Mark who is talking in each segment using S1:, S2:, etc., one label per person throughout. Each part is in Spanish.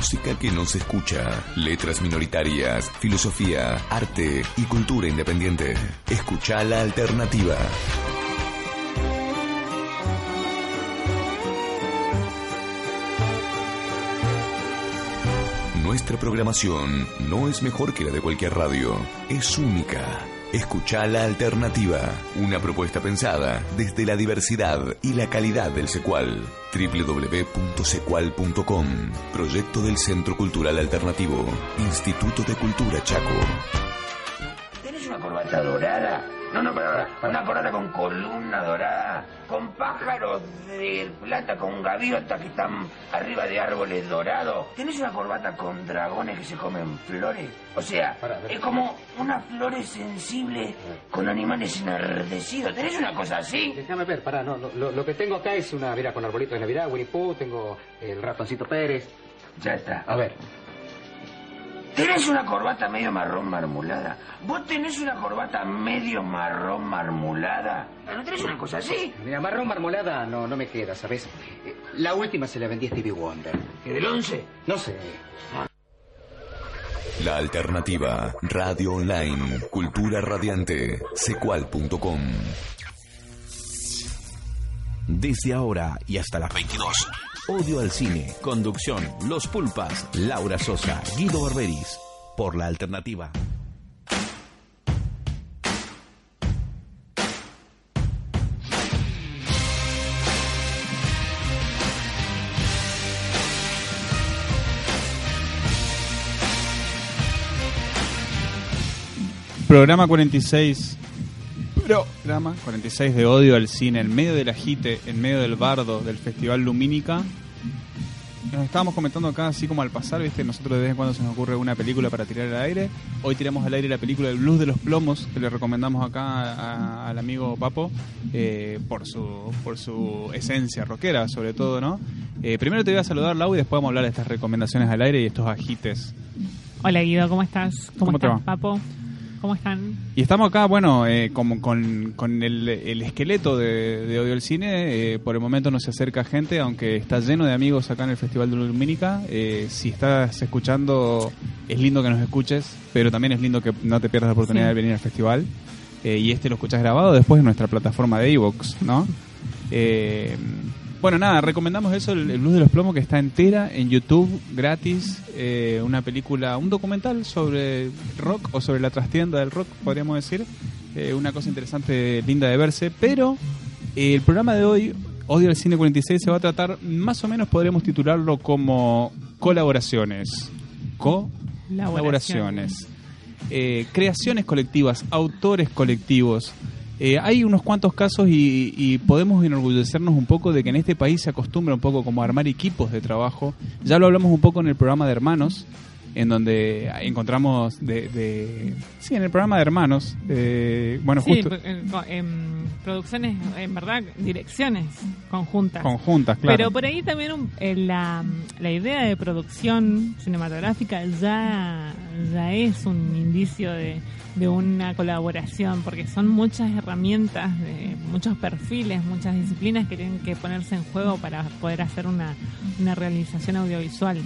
S1: Música que no se escucha, letras minoritarias, filosofía, arte y cultura independiente. Escucha la alternativa. Nuestra programación no es mejor que la de cualquier radio, es única. Escucha la alternativa, una propuesta pensada desde la diversidad y la calidad del secual. www.secual.com, proyecto del Centro Cultural Alternativo, Instituto de Cultura Chaco.
S2: ¿Tenés una corbata dorada? No, no, pero una corbata con columna dorada, con pájaros de plata, con gaviotas que están arriba de árboles dorados. ¿Tenés una corbata con dragones que se comen flores? O sea, es como unas flores sensibles con animales enardecidos. ¿Tenés una cosa así?
S3: Déjame ver, pará, no, lo, lo- que tengo acá es una, mira, con arbolito de Navidad, Winnie Pooh, tengo el ratoncito Pérez.
S2: Ya está.
S3: A ver,
S2: ¿Tenés una corbata medio marrón marmolada? ¿Vos tenés una corbata medio marrón marmolada? ¿No tenés una cosa así?
S3: mira, marrón marmolada no, no me queda, ¿sabes? Eh, La última se la vendí a Stevie Wonder.
S2: ¿Que del 11?
S3: No sé.
S1: La alternativa, radio online, cultura radiante, secual.com.
S4: Desde ahora y hasta las 22. Odio al cine. Conducción. Los Pulpas. Laura Sosa. Guido Barberis. Por la alternativa.
S5: Programa 46. Programa 46 de odio al cine, en medio del agite, en medio del bardo del Festival Lumínica. Nos estábamos comentando acá, así como al pasar, ¿viste? Nosotros de vez en cuando se nos ocurre una película para tirar al aire. Hoy tiramos al aire la película El Blues de los Plomos, que le recomendamos acá a- al amigo Papo, eh, por, su, por su esencia rockera, sobre todo, ¿no? Eh, primero te voy a saludar, Lau, y después vamos a hablar de estas recomendaciones al aire y estos agites.
S6: Hola Guido, ¿cómo estás?
S5: ¿Cómo
S6: estás? Papo? ¿Cómo están?
S5: Y estamos acá, bueno, eh, como con, con el, el esqueleto de, de Odio al Cine. eh, por el momento no se acerca gente, aunque está lleno de amigos acá en el Festival de Lumínica. Eh, si estás escuchando, es lindo que nos escuches, pero también es lindo que no te pierdas la oportunidad
S6: Sí.
S5: de venir al festival. Eh, y este lo escuchás grabado después en nuestra plataforma de Evox, ¿no? Eh, bueno, nada, recomendamos eso, el, el Blues de los Plomos, que está entera en YouTube, gratis. eh, una película, un documental sobre rock o sobre la trastienda del rock, podríamos decir. Eh, una cosa interesante, linda de verse. Pero eh, el programa de hoy, Odio al Cine 46, se va a tratar, más o menos podríamos titularlo como colaboraciones. Colaboraciones. Eh, creaciones colectivas, autores colectivos. Eh, hay unos cuantos casos y, y podemos enorgullecernos un poco de que en este país se acostumbra un poco como a armar equipos de trabajo. Ya lo hablamos un poco en el programa de Hermanos, en donde encontramos de... de- sí, en el programa de Hermanos. eh, bueno,
S6: Sí,
S5: justo...
S6: en- en producciones, en verdad, direcciones conjuntas.
S5: Conjuntas, claro.
S6: Pero por ahí también un- eh, la, la idea de producción cinematográfica ya, ya es un indicio de, de una colaboración, porque son muchas herramientas, de muchos perfiles, muchas disciplinas que tienen que ponerse en juego para poder hacer una, una realización audiovisual.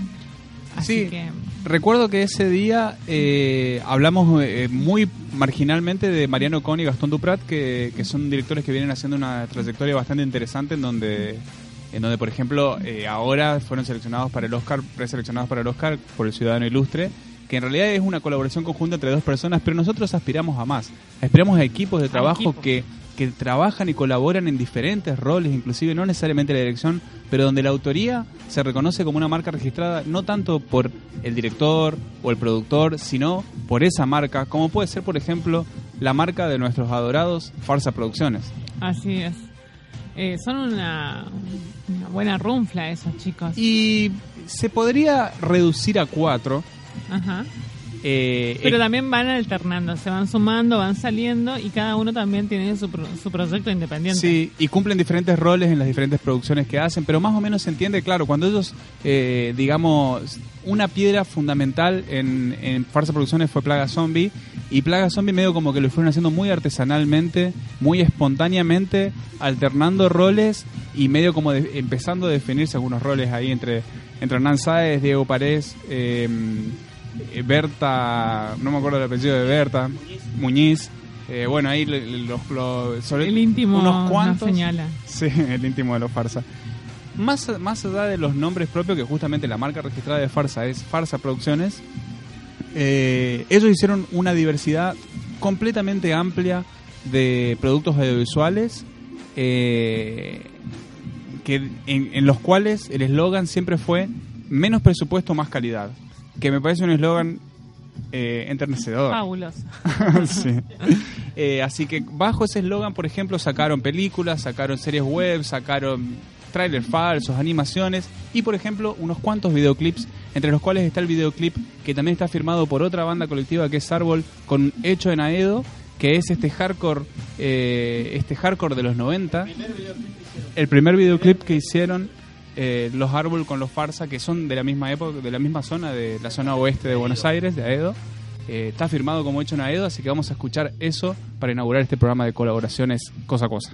S6: Así
S5: Sí.
S6: que
S5: Recuerdo que ese día eh, hablamos eh, muy marginalmente de Mariano Con y Gastón Duprat, que, que son directores que vienen haciendo una trayectoria bastante interesante en donde, en donde por ejemplo, eh, ahora fueron seleccionados para el Oscar, preseleccionados para el Oscar por el Ciudadano Ilustre, que en realidad es una colaboración conjunta entre dos personas, pero nosotros aspiramos a más. Aspiramos a equipos de trabajo que, que trabajan y colaboran en diferentes roles, inclusive no necesariamente la dirección, pero donde la autoría se reconoce como una marca registrada no tanto por el director o el productor, sino por esa marca, como puede ser, por ejemplo, la marca de nuestros adorados Farsa Producciones.
S6: Así es. Eh, son una, una buena runfla esos chicos.
S5: Y se podría reducir a cuatro.
S6: Ajá.
S5: eh,
S6: Pero
S5: eh,
S6: también van alternando, se van sumando, van saliendo y cada uno también tiene su, pro- su proyecto independiente.
S5: Sí, y cumplen diferentes roles en las diferentes producciones que hacen, pero más o menos se entiende, claro, cuando ellos, eh, digamos, una piedra fundamental en, en Farsa Producciones fue Plaga Zombie, y Plaga Zombie medio como que lo fueron haciendo muy artesanalmente, muy espontáneamente, alternando roles y medio como de- empezando a definirse algunos roles ahí entre, entre Hernán Sáez, Diego Parés, eh, Berta, no me acuerdo el apellido de Berta, Muñiz. Eh, bueno, ahí los, los- sobre
S6: El íntimo
S5: unos
S6: nos
S5: cuantos.
S6: señala.
S5: Sí, el íntimo de los Farsa. Más, más allá de los nombres propios, que justamente la marca registrada de Farsa es Farsa Producciones, eh, ellos hicieron una diversidad completamente amplia de productos audiovisuales eh, que, en, en los cuales el eslogan siempre fue menos presupuesto, más calidad. Que me parece un eslogan eh, enternecedor.
S6: Fabuloso.
S5: Sí. Eh, así que bajo ese eslogan, por ejemplo, sacaron películas, sacaron series web, sacaron trailers falsos, animaciones y, por ejemplo, unos cuantos videoclips, entre los cuales está el videoclip que también está firmado por otra banda colectiva que es Árbol, con Hecho en Aedo, que es este hardcore, eh, este hardcore de los 90. El primer videoclip que hicieron eh, los Árbol con los Farsa, que son de la misma época, de la misma zona, de la zona oeste de Buenos Aires, de Aedo. Eh, está firmado como hecho en Aedo, así que vamos a escuchar eso para inaugurar este programa de colaboraciones cosa a cosa.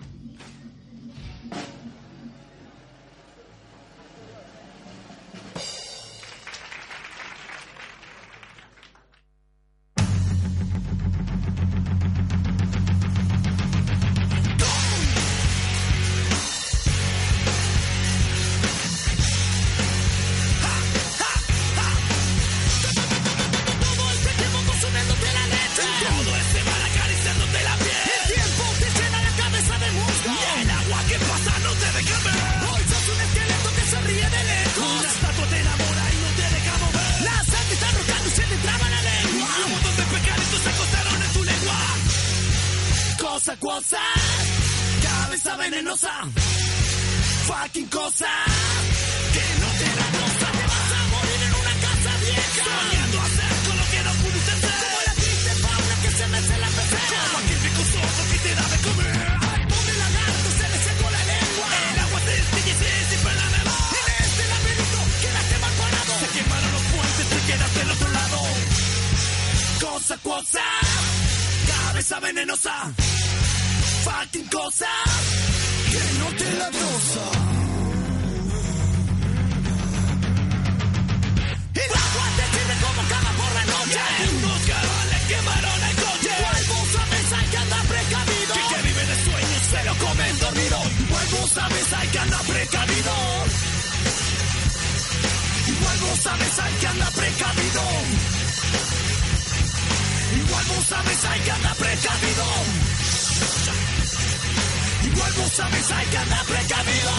S7: Igual vos sabes hay que andar precavido.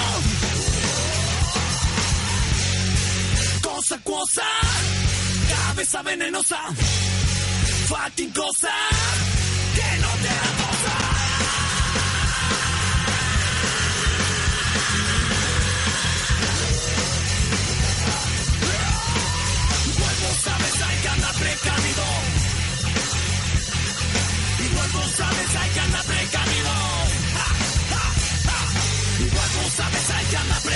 S7: Cosa, cosa, cabeza venenosa, fucking cosa, que no te da cosa. Sabes hay que andar precavido. Igual vos sabes hay que andar precavido. Sabes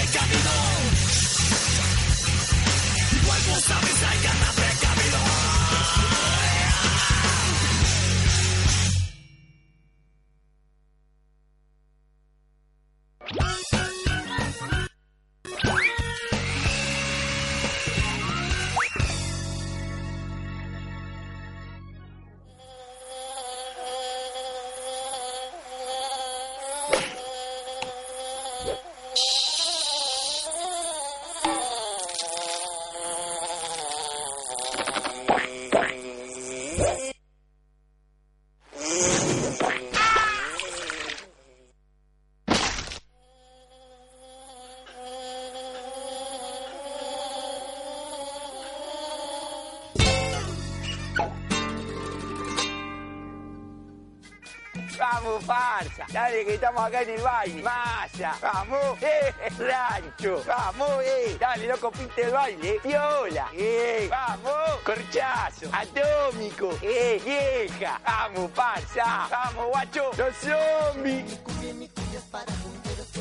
S2: Dale, que estamos acá en el baile. Masa. Vamos. Eh, rancho. Vamos, eh. Dale, no compite el baile. Viola. Eh, vamos. Corchazo. Atómico. Eh, vieja. Vamos, farsa. Vamos, guacho. Los zombies.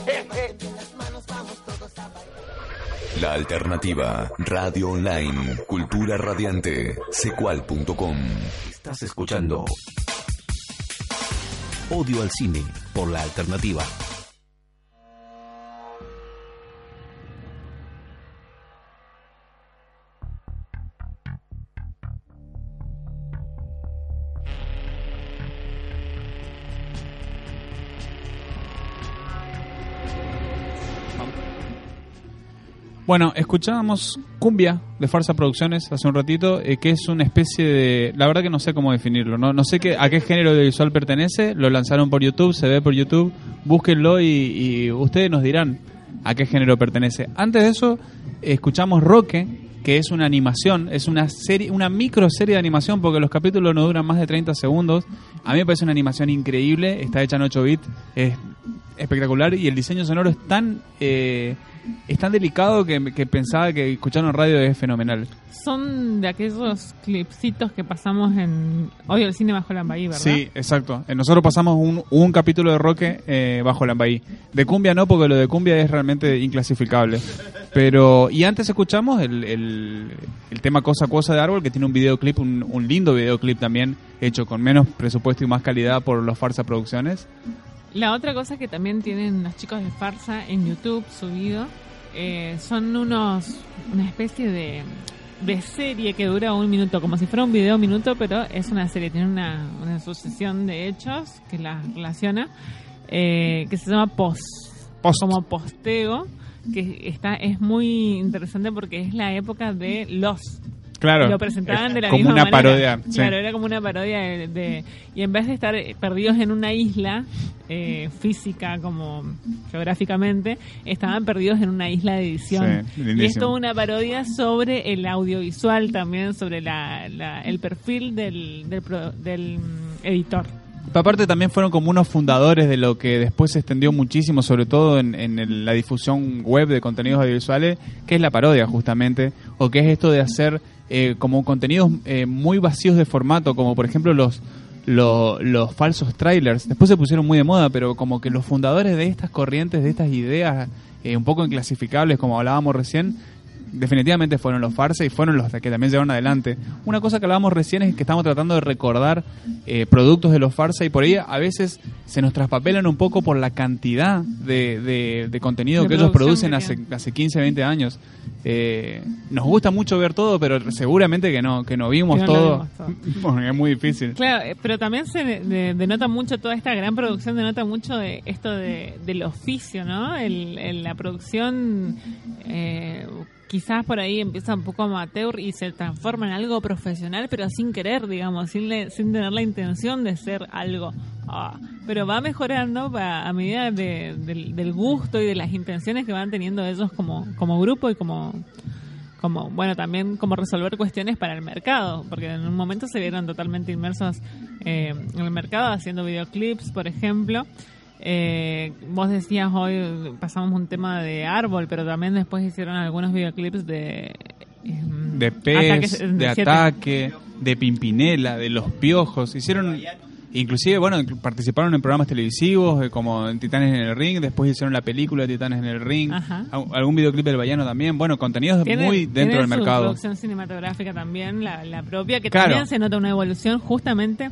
S2: Eh, eh.
S1: La alternativa, radio online, cultura radiante, secual.com.
S4: Estás escuchando Odio al cine por la alternativa.
S5: Bueno, escuchábamos Cumbia de Farsa Producciones hace un ratito, eh, que es una especie de... La verdad que no sé cómo definirlo, no, no sé qué, a qué género audiovisual pertenece, lo lanzaron por YouTube, se ve por YouTube, búsquenlo y, y ustedes nos dirán a qué género pertenece. Antes de eso, escuchamos Roque, que es una animación, es una serie, una micro serie de animación, porque los capítulos no duran más de 30 segundos. A mí me parece una animación increíble, está hecha en 8 bits, es espectacular y el diseño sonoro es tan... eh, es tan delicado que, que pensaba que escucharlo en radio es fenomenal.
S6: Son de aquellos clipsitos que pasamos en hoy el cine bajo la bahía, ¿verdad?
S5: Sí, exacto. Eh, Nosotros pasamos un, un capítulo de Roque eh, bajo la bahía. De Cumbia no, porque lo de Cumbia es realmente inclasificable. Pero, y antes escuchamos el, el, el tema Cosa Cosa de Árbol, que tiene un videoclip, un, un lindo videoclip también, hecho con menos presupuesto y más calidad por los Farsa Producciones.
S6: La otra cosa que también tienen los chicos de Farsa en YouTube subido eh, son unos una especie de, de serie que dura un minuto, como si fuera un video minuto, pero es una serie, tiene una, una sucesión de hechos que la relaciona, eh, que se llama Post,
S5: Post.
S6: como posteo, que está es muy interesante porque es la época de los
S5: Claro.
S6: lo presentaban de la
S5: como
S6: misma
S5: una
S6: manera.
S5: parodia. sí.
S6: Claro, era como una parodia de, de- y en vez de estar eh, perdidos en una isla eh, física como geográficamente, estaban perdidos en una isla de edición.
S5: Sí,
S6: y es toda una parodia sobre el audiovisual también, sobre la, la- el perfil del, del, pro- del, mm, editor.
S5: Aparte también fueron como unos fundadores de lo que después se extendió muchísimo, sobre todo en, en el- la difusión web de contenidos audiovisuales, que es la parodia justamente, o que es esto de hacer eh, como contenidos eh, muy vacíos de formato, como por ejemplo los, lo- los falsos trailers. Después se pusieron muy de moda, pero como que los fundadores de estas corrientes, de estas ideas eh, un poco inclasificables, como hablábamos recién, definitivamente fueron los farsa y fueron los que también llevaron adelante. Una cosa que hablábamos recién es que estamos tratando de recordar eh, productos de los farsa y por ahí a veces se nos traspapelan un poco por la cantidad de, de- de contenido
S6: De
S5: que ellos producen hace, hace 15, 20 años. Eh, nos gusta mucho ver todo, pero seguramente que no, que no vimos
S6: Que no lo
S5: todo.
S6: vimos todo.
S5: Bueno, es muy difícil.
S6: Claro, eh, pero también se de- de- denota mucho, toda esta gran producción denota mucho de esto de, del oficio, ¿no? El, el- la producción eh, quizás por ahí empieza un poco amateur y se transforma en algo profesional, pero sin querer, digamos, sin, le- sin tener la intención de ser algo. Ah, pero va mejorando a medida de- del, del gusto y de las intenciones que van teniendo ellos como, como grupo y como, como bueno también como resolver cuestiones para el mercado porque en un momento se vieron totalmente inmersos eh, en el mercado haciendo videoclips por ejemplo Eh, vos decías hoy pasamos un tema de árbol pero también después hicieron algunos videoclips de em,
S5: de pez,
S6: ataques-
S5: de ataque, de pimpinela, de los piojos. Hicieron, inclusive, bueno, participaron en programas televisivos eh, como en Titanes en el Ring, después hicieron la película de Titanes en el Ring,
S6: Ajá.
S5: al- algún videoclip del Bayano también. Bueno, contenidos muy dentro del
S6: su
S5: mercado.
S6: producción cinematográfica también, la, la propia, que
S5: Claro.
S6: también se nota una evolución justamente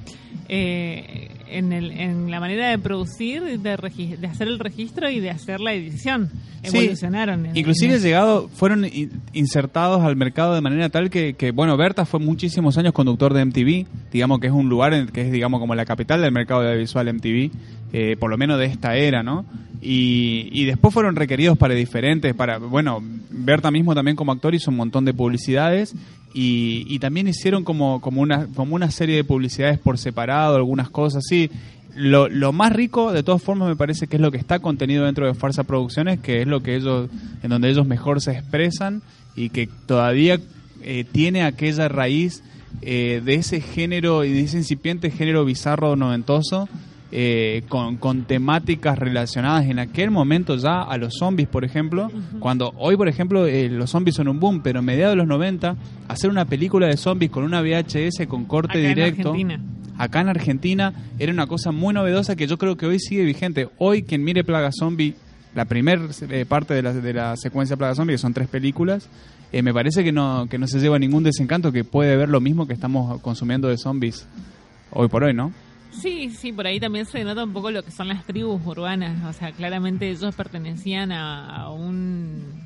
S6: eh, en, el, en la manera de producir, de, de hacer el registro y de hacer la edición.
S5: Sí,
S6: Evolucionaron. en-
S5: Inclusive
S6: en-
S5: llegado, fueron in- insertados al mercado de manera tal que, que, bueno, Berta fue muchísimos años conductor de MTV, digamos que es un lugar en- que es, digamos, como la capital del mercado audiovisual MTV, eh, por lo menos de esta era, ¿no? Y, y después fueron requeridos para diferentes, para, bueno, Berta mismo también como actor hizo un montón de publicidades y, y también hicieron como, como, una, como una serie de publicidades por separado, algunas cosas así. Lo, lo más rico, de todas formas, me parece que es lo que está contenido dentro de Farsa Producciones, que es lo que ellos, en donde ellos mejor se expresan y que todavía eh, tiene aquella raíz eh, de ese género y de ese incipiente género bizarro noventoso, eh, con, con temáticas relacionadas en aquel momento ya a los zombies, por ejemplo, cuando hoy, por ejemplo, eh, los zombies son un boom, pero en mediados de los 90, hacer una película de zombies con una VHS con corte
S6: acá
S5: directo acá en Argentina era una cosa muy novedosa que yo creo que hoy sigue vigente. Hoy quien mire Plaga Zombie, la primera parte de la, de la secuencia Plaga Zombie, que son tres películas, eh, me parece que no, que no se lleva ningún desencanto, que puede ver lo mismo que estamos consumiendo de zombies hoy por hoy, ¿no?
S6: Sí, sí, por ahí también se nota un poco lo que son las tribus urbanas. O sea, claramente ellos pertenecían a, a un.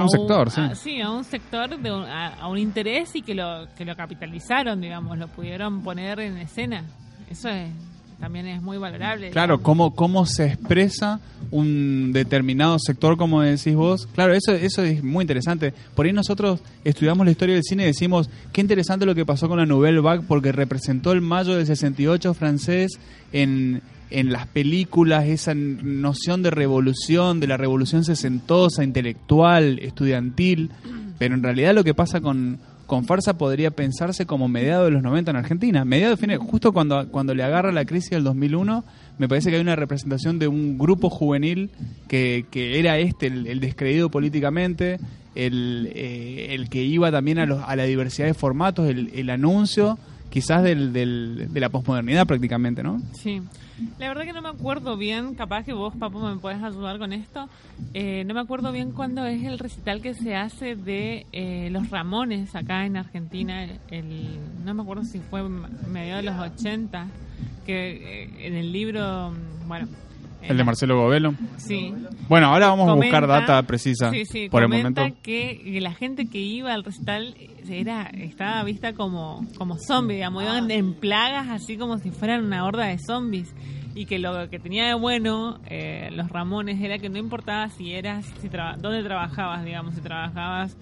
S5: Un sector, sí.
S6: a- sí, a un sector, de un- a, a un interés y que lo, que lo capitalizaron, digamos, lo pudieron poner en escena. Eso es también es muy valorable.
S5: Claro, cómo, cómo se expresa un determinado sector, como decís vos. Claro, eso, eso es muy interesante. Por ahí nosotros estudiamos la historia del cine y decimos, qué interesante lo que pasó con la Nouvelle Vague porque representó el mayo del 68 francés en, en las películas, esa noción de revolución, de la revolución sesentosa, intelectual, estudiantil. Pero en realidad lo que pasa con, con Farsa podría pensarse como mediados de los 90 en Argentina. Mediados justo cuando, cuando le agarra la crisis del 2001, me parece que hay una representación de un grupo juvenil que, que era este, el, el descreído políticamente, el, eh, el que iba también a, los, a la diversidad de formatos, el, el anuncio quizás del, del- de la posmodernidad prácticamente, ¿no?
S6: Sí. La verdad que no me acuerdo bien, capaz que vos, Papo, me puedes ayudar con esto. Eh, no me acuerdo bien cuándo es el recital que se hace de eh, los Ramones acá en Argentina. El, no me acuerdo si fue m- mediados de los 80, que eh, en el libro, bueno...
S5: El de Marcelo Govelo.
S6: Sí.
S5: Bueno, ahora vamos a buscar data precisa
S6: Sí, sí,
S5: por el momento.
S6: Que, la gente que iba al recital era estaba vista como, como zombie, digamos, iban en plagas así como si fueran una horda de zombies. Y que lo que tenía de bueno eh, los Ramones era que no importaba si eras, si traba- dónde trabajabas, digamos, si trabajabas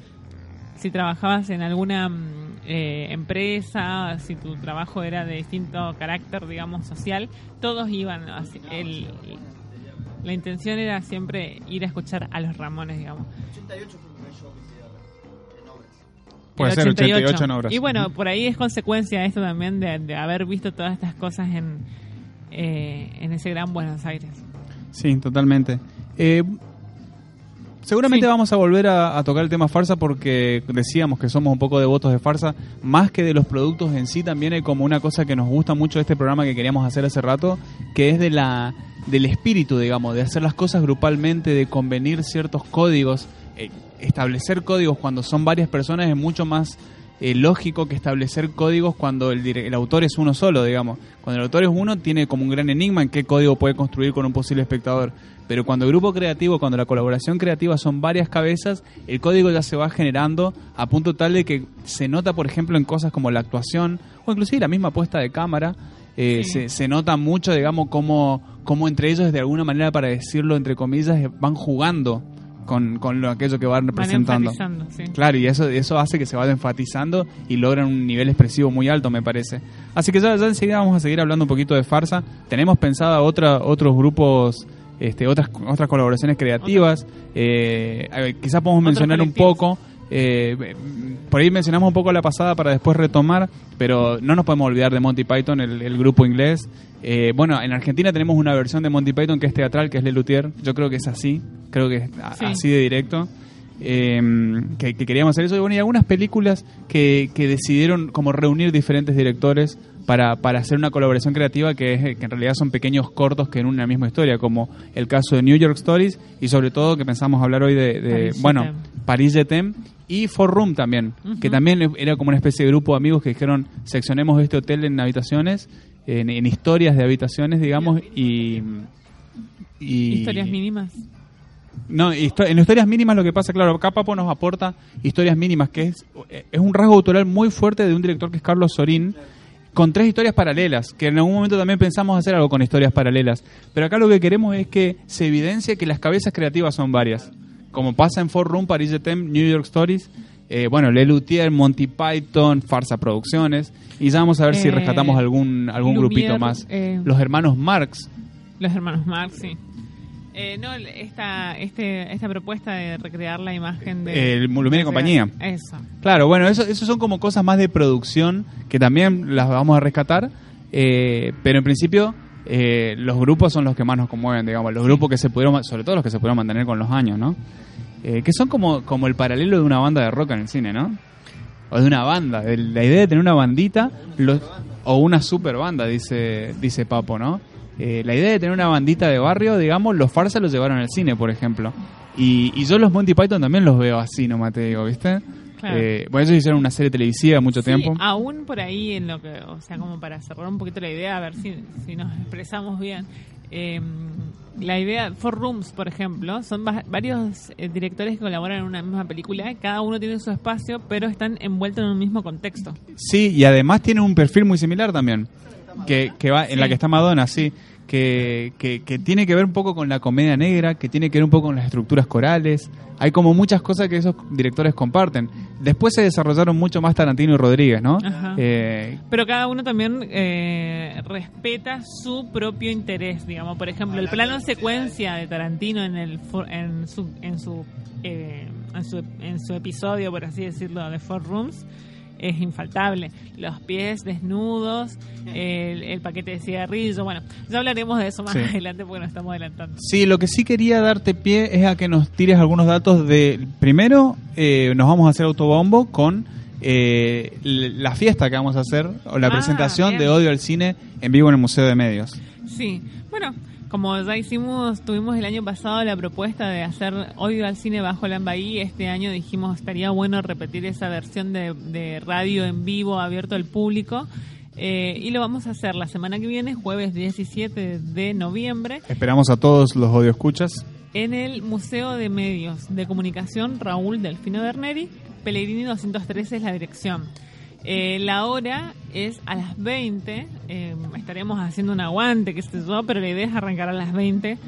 S6: si trabajabas en alguna mm, eh, empresa, si tu trabajo era de distinto carácter, digamos, social, todos iban. así, el- la intención era siempre ir a escuchar a los Ramones, digamos.
S5: Puede
S6: El
S5: ser 88 en obras.
S6: Y bueno, por ahí es consecuencia esto también de, de haber visto todas estas cosas en, eh, en ese gran Buenos Aires.
S5: Sí, totalmente. Eh, seguramente
S6: Sí.
S5: vamos a volver a, a tocar el tema farsa porque decíamos que somos un poco devotos de farsa, más que de los productos en sí, también hay como una cosa que nos gusta mucho de este programa que queríamos hacer hace rato, que es de la del espíritu, digamos, de hacer las cosas grupalmente, de convenir ciertos códigos, eh, establecer códigos cuando son varias personas es mucho más eh, lógico que establecer códigos cuando el, el autor es uno solo, digamos. Cuando el autor es uno, tiene como un gran enigma en qué código puede construir con un posible espectador. Pero cuando el grupo creativo, cuando la colaboración creativa son varias cabezas, el código ya se va generando a punto tal de que se nota, por ejemplo, en cosas como la actuación o inclusive la misma puesta de cámara. eh,
S6: Sí.
S5: se, se nota mucho, digamos, cómo, cómo entre ellos, de alguna manera, para decirlo entre comillas, eh, van jugando con, con lo, aquello que van representando.
S6: sí.
S5: Claro, y eso, eso hace que se vaya enfatizando y logran un nivel expresivo muy alto, me parece. Así que ya, ya enseguida vamos a seguir hablando un poquito de farsa. Tenemos pensada otra, otros grupos, este, otras, otras colaboraciones creativas. Eh, quizás podemos mencionar un poco. Eh, por ahí mencionamos un poco la pasada para después retomar, pero no nos podemos olvidar de Monty Python, el, el grupo inglés. Eh, bueno, en Argentina tenemos una versión de Monty Python que es teatral, que es Lelutier. Yo creo que es así, creo que es a-
S6: Sí.
S5: así de directo. Eh, que, que queríamos hacer eso. Y bueno, y algunas películas que, que decidieron como reunir diferentes directores para, para hacer una colaboración creativa que, es, que en realidad son pequeños cortos que en una misma historia, como el caso de New York Stories y sobre todo que pensamos hablar hoy de, de,
S6: Paris
S5: bueno,
S6: Jetem.
S5: Paris Jetem y Four Room también, que también era como una especie de grupo de amigos que dijeron seccionemos este hotel en habitaciones, en, en historias de habitaciones, digamos, y... y
S6: Historias mínimas.
S5: no, en historias mínimas lo que pasa, claro, acá Papo nos aporta historias mínimas, que es, es un rasgo autoral muy fuerte de un director que es Carlos Sorín, con tres historias paralelas, que en algún momento también pensamos hacer algo con historias paralelas. Pero acá lo que queremos es que se evidencie que las cabezas creativas son varias. Como pasa en Four Room, Paris Jetem, New York Stories, eh, bueno, Lelutier, Monty Python, Farsa Producciones, y ya vamos a ver si
S6: Eh,
S5: rescatamos algún, algún
S6: Lumière,
S5: grupito más.
S6: eh,
S5: Los hermanos Marx,
S6: Los hermanos Marx, sí. Eh, no, esta, este, esta propuesta de recrear la imagen de...
S5: El Lumière y compañía.
S6: Eso.
S5: Claro, bueno, eso, eso son como cosas más de producción que también las vamos a rescatar, eh, pero en principio eh, los grupos son los que más nos conmueven, digamos, los grupos que se pudieron, sobre todo los que se pudieron mantener con los años, ¿no? Eh, que son como, como el paralelo de una banda de rock en el cine, ¿no? O de una banda, la idea de tener una bandita los- o una super banda, dice, dice Papo, ¿no? Eh, la idea de tener una bandita de barrio, digamos, los Farsa los llevaron al cine, por ejemplo. Y, y yo los Monty Python también los veo así, no te digo, ¿viste?
S6: Claro.
S5: Eh, bueno, ellos hicieron una serie televisiva mucho
S6: Sí,
S5: tiempo.
S6: aún por ahí en lo que, o sea, como para cerrar un poquito la idea, a ver si, si nos expresamos bien. Eh, la idea, Four Rooms, por ejemplo, son va- varios eh, directores que colaboran en una misma película, cada uno tiene su espacio, pero están envueltos en un mismo contexto.
S5: Sí, y además tienen un perfil muy similar también. Que, que va, en la que está Madonna, sí, que, que, que tiene que ver un poco con la comedia negra, que tiene que ver un poco con las estructuras corales. Hay como muchas cosas que esos directores comparten. Después se desarrollaron mucho más Tarantino y Rodríguez, ¿no? Eh,
S6: Pero cada uno también eh, respeta su propio interés, digamos. Por ejemplo, el plano secuencia de Tarantino en el en su en su, eh, en su en su episodio, por así decirlo, de Four Rooms es infaltable. Los pies desnudos, el, el paquete de cigarrillos. Bueno, ya hablaremos de eso más
S5: Sí.
S6: adelante porque nos estamos adelantando.
S5: Sí, lo que sí quería darte pie es a que nos tires algunos datos de... Primero, eh, nos vamos a hacer autobombo con eh, la fiesta que vamos a hacer, o la
S6: Ah,
S5: presentación
S6: bien.
S5: de Odio al Cine en vivo en el Museo de Medios.
S6: Sí, bueno, como ya hicimos, tuvimos el año pasado la propuesta de hacer Odio al Cine bajo la Bahía, este año dijimos estaría bueno repetir esa versión de, de radio en vivo abierto al público. eh, y lo vamos a hacer la semana que viene, jueves 17 de noviembre,
S5: Esperamos a todos los audio escuchas.
S6: en el Museo de Medios de Comunicación Raúl Delfino Berneri. Pellegrini 213 es la dirección. Eh, la hora es a las 20. eh, estaremos haciendo un aguante, qué sé yo, pero la idea es arrancar a las 20.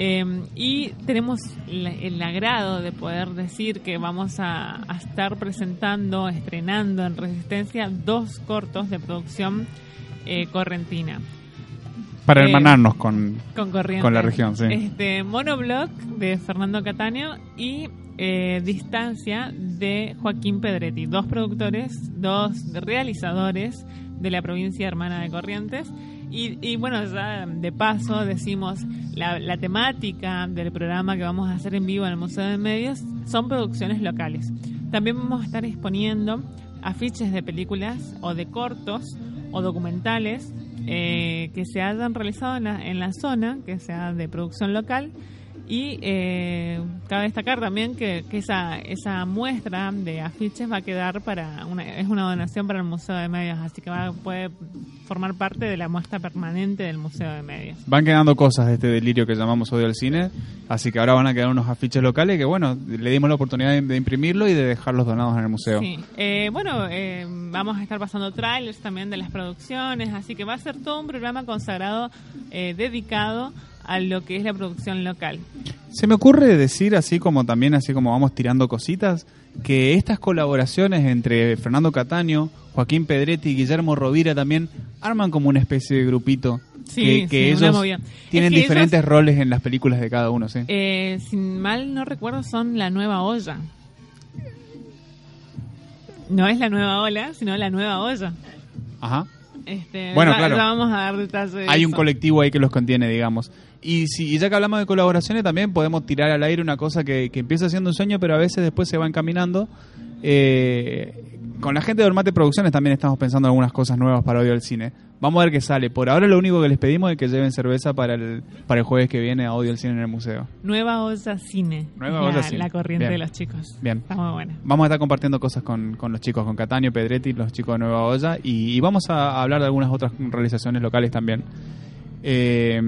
S6: Eh, y tenemos la- el agrado de poder decir que vamos a, a estar presentando, estrenando en Resistencia dos cortos de producción eh, correntina.
S5: Para
S6: Eh,
S5: hermanarnos con...
S6: Con
S5: la región, sí.
S6: Este, Monoblock de Fernando Cataño y eh, Distancia de Joaquín Pedretti. Dos productores, dos realizadores de la provincia hermana de Corrientes. Y, y bueno, ya de paso decimos, la, la temática del programa que vamos a hacer en vivo en el Museo de Medios son producciones locales. También vamos a estar exponiendo afiches de películas o de cortos o documentales eh, que se hayan realizado en la, en la zona, que sea de producción local. Y eh, cabe destacar también que, que esa, esa muestra de afiches va a quedar para una, es una donación para el Museo de Medios, así que va, puede formar parte de la muestra permanente del Museo de Medios.
S5: Van quedando cosas de este delirio que llamamos Odio al Cine, así que ahora van a quedar unos afiches locales que, bueno, le dimos la oportunidad de, de imprimirlo y de dejarlos donados en el museo.
S6: Sí. Eh, bueno, eh, vamos a estar pasando trailers también de las producciones, así que va a ser todo un programa consagrado, eh, dedicado a lo que es la producción local.
S5: Se me ocurre decir, así como también, así como vamos tirando cositas, que estas colaboraciones entre Fernando Cataño, Joaquín Pedretti y Guillermo Rovira también arman como una especie de grupito.
S6: Sí,
S5: que, que
S6: sí,
S5: ellos tienen
S6: Es que
S5: diferentes
S6: ellos-
S5: roles en las películas de cada uno, sí.
S6: Eh, sin mal no recuerdo, son la nueva olla. No es la nueva ola, sino la nueva olla.
S5: Ajá.
S6: Este,
S5: Bueno, claro.
S6: vamos a dar
S5: Hay un colectivo ahí que los contiene, digamos. Y, si, y ya que hablamos de colaboraciones, también podemos tirar al aire una cosa que, que empieza siendo un sueño, pero a veces después se va encaminando. Eh, con la gente de Ormate Producciones también estamos pensando en algunas cosas nuevas para Odio al Cine. Vamos a ver qué sale. Por ahora lo único que les pedimos es que lleven cerveza para el, para el jueves que viene a Odio al Cine en el museo.
S6: Nueva olla cine.
S5: Nueva
S6: la,
S5: cine.
S6: La corriente
S5: Bien.
S6: de los chicos.
S5: Bien.
S6: Está muy buena.
S5: Vamos a estar compartiendo cosas con, con los chicos, con Cataño, Pedretti, los chicos de Nueva Olla, y, y vamos a hablar de algunas otras realizaciones locales también. Eh,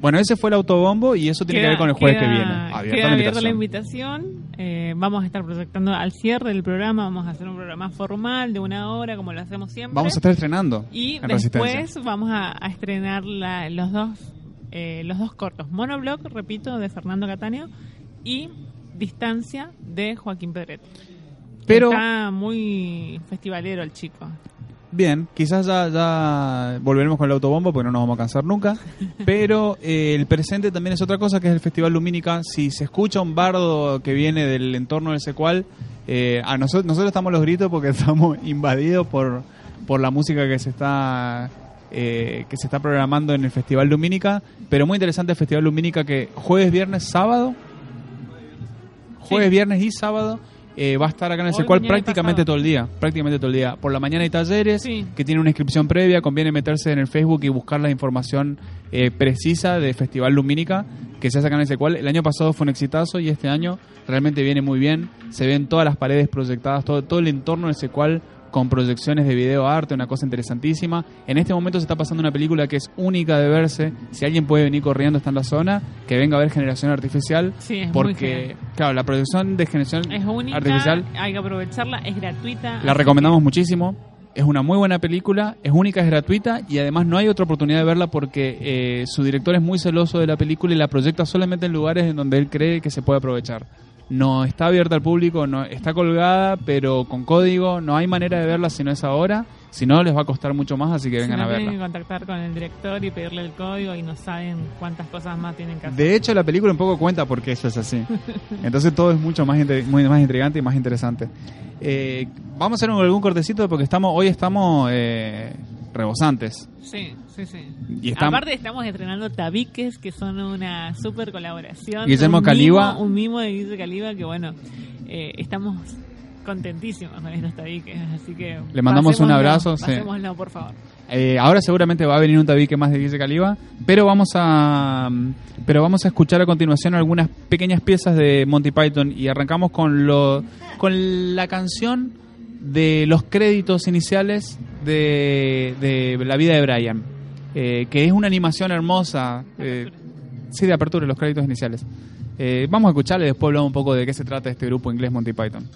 S5: bueno, ese fue el autobombo y eso tiene que ver con el jueves que
S6: queda-
S5: viene.
S6: Queda
S5: Abierta la
S6: abierta la
S5: invitación.
S6: invitación. Eh, vamos a estar proyectando al cierre del programa. Vamos a hacer un programa formal de una hora, como lo hacemos siempre.
S5: Vamos a estar estrenando
S6: Y después vamos a, a estrenar la- los dos eh, los dos cortos. Monoblock, repito, de Fernando Cataño y Distancia de Joaquín Pedretti.
S5: Pero,
S6: Está muy festivalero el chico.
S5: Bien, quizás ya, ya volveremos con el autobombo porque no nos vamos a cansar nunca. Pero eh, el presente también es otra cosa que es el Festival Lumínica. Si se escucha un bardo que viene del entorno del secual, eh, a nosotros, nosotros estamos los gritos porque estamos invadidos por, por la música que se está eh, que se está programando en el Festival Lumínica. Pero muy interesante el Festival Lumínica que jueves, viernes, sábado, jueves,
S6: Sí.
S5: viernes y sábado. Eh, va a estar acá en el secual prácticamente
S6: pasado.
S5: todo el día, prácticamente todo el día. Por la mañana hay talleres
S6: Sí.
S5: que tienen una inscripción previa, conviene meterse en el Facebook y buscar la información eh, precisa de Festival Lumínica que se hace acá en el secual. El año pasado fue un exitazo y este año realmente viene muy bien. Se ven todas las paredes proyectadas, todo, todo el entorno del secual con proyecciones de video arte, una cosa interesantísima. En este momento se está pasando una película que es única de verse. Si alguien puede venir corriendo, está en la zona, que venga a ver Generación Artificial.
S6: Sí, es
S5: porque, claro, la proyección de Generación
S6: Es única,
S5: Artificial
S6: hay que aprovecharla, es gratuita.
S5: la recomendamos muchísimo.
S8: Es una muy buena película, es única, es gratuita y además no hay otra oportunidad de verla porque eh, su director es muy celoso de la película y la proyecta solamente en lugares en donde él cree que se puede aprovechar. No está abierta al público, no está colgada, pero con código, no hay manera de verla si no es ahora. Si no, les va a costar mucho más, así que
S6: Si
S8: vengan
S6: no,
S8: a
S6: tienen que
S8: verla.
S6: contactar con el director y pedirle el código y no saben cuántas cosas más tienen que hacer.
S8: De hecho, la película un poco cuenta por qué eso es así. Entonces todo es mucho más, muy más intrigante y más interesante. Eh, vamos a hacer un- algún cortecito porque estamos hoy estamos eh, rebosantes.
S6: Sí, sí, sí.
S8: Y estamos-
S6: Aparte estamos estrenando Tabiques, que son una super colaboración.
S8: Guillermo
S6: un
S8: Caliba.
S6: mimo- un mimo de Guillermo Caliba que bueno, eh, estamos contentísimos con estos tabiques, así que...
S8: Le mandamos un
S6: pasémoslo,
S8: abrazo, sí.
S6: Pasémoslo, por favor.
S8: Eh, ahora seguramente va a venir un tabique más de Guille Caliba, pero vamos a pero vamos a escuchar a continuación algunas pequeñas piezas de Monty Python y arrancamos con lo con la canción de los créditos iniciales de, de la vida de Brian, eh, que es una animación hermosa, eh, sí de apertura los créditos iniciales. Eh, vamos a escucharle y después hablamos un poco de qué se trata este grupo inglés Monty Python.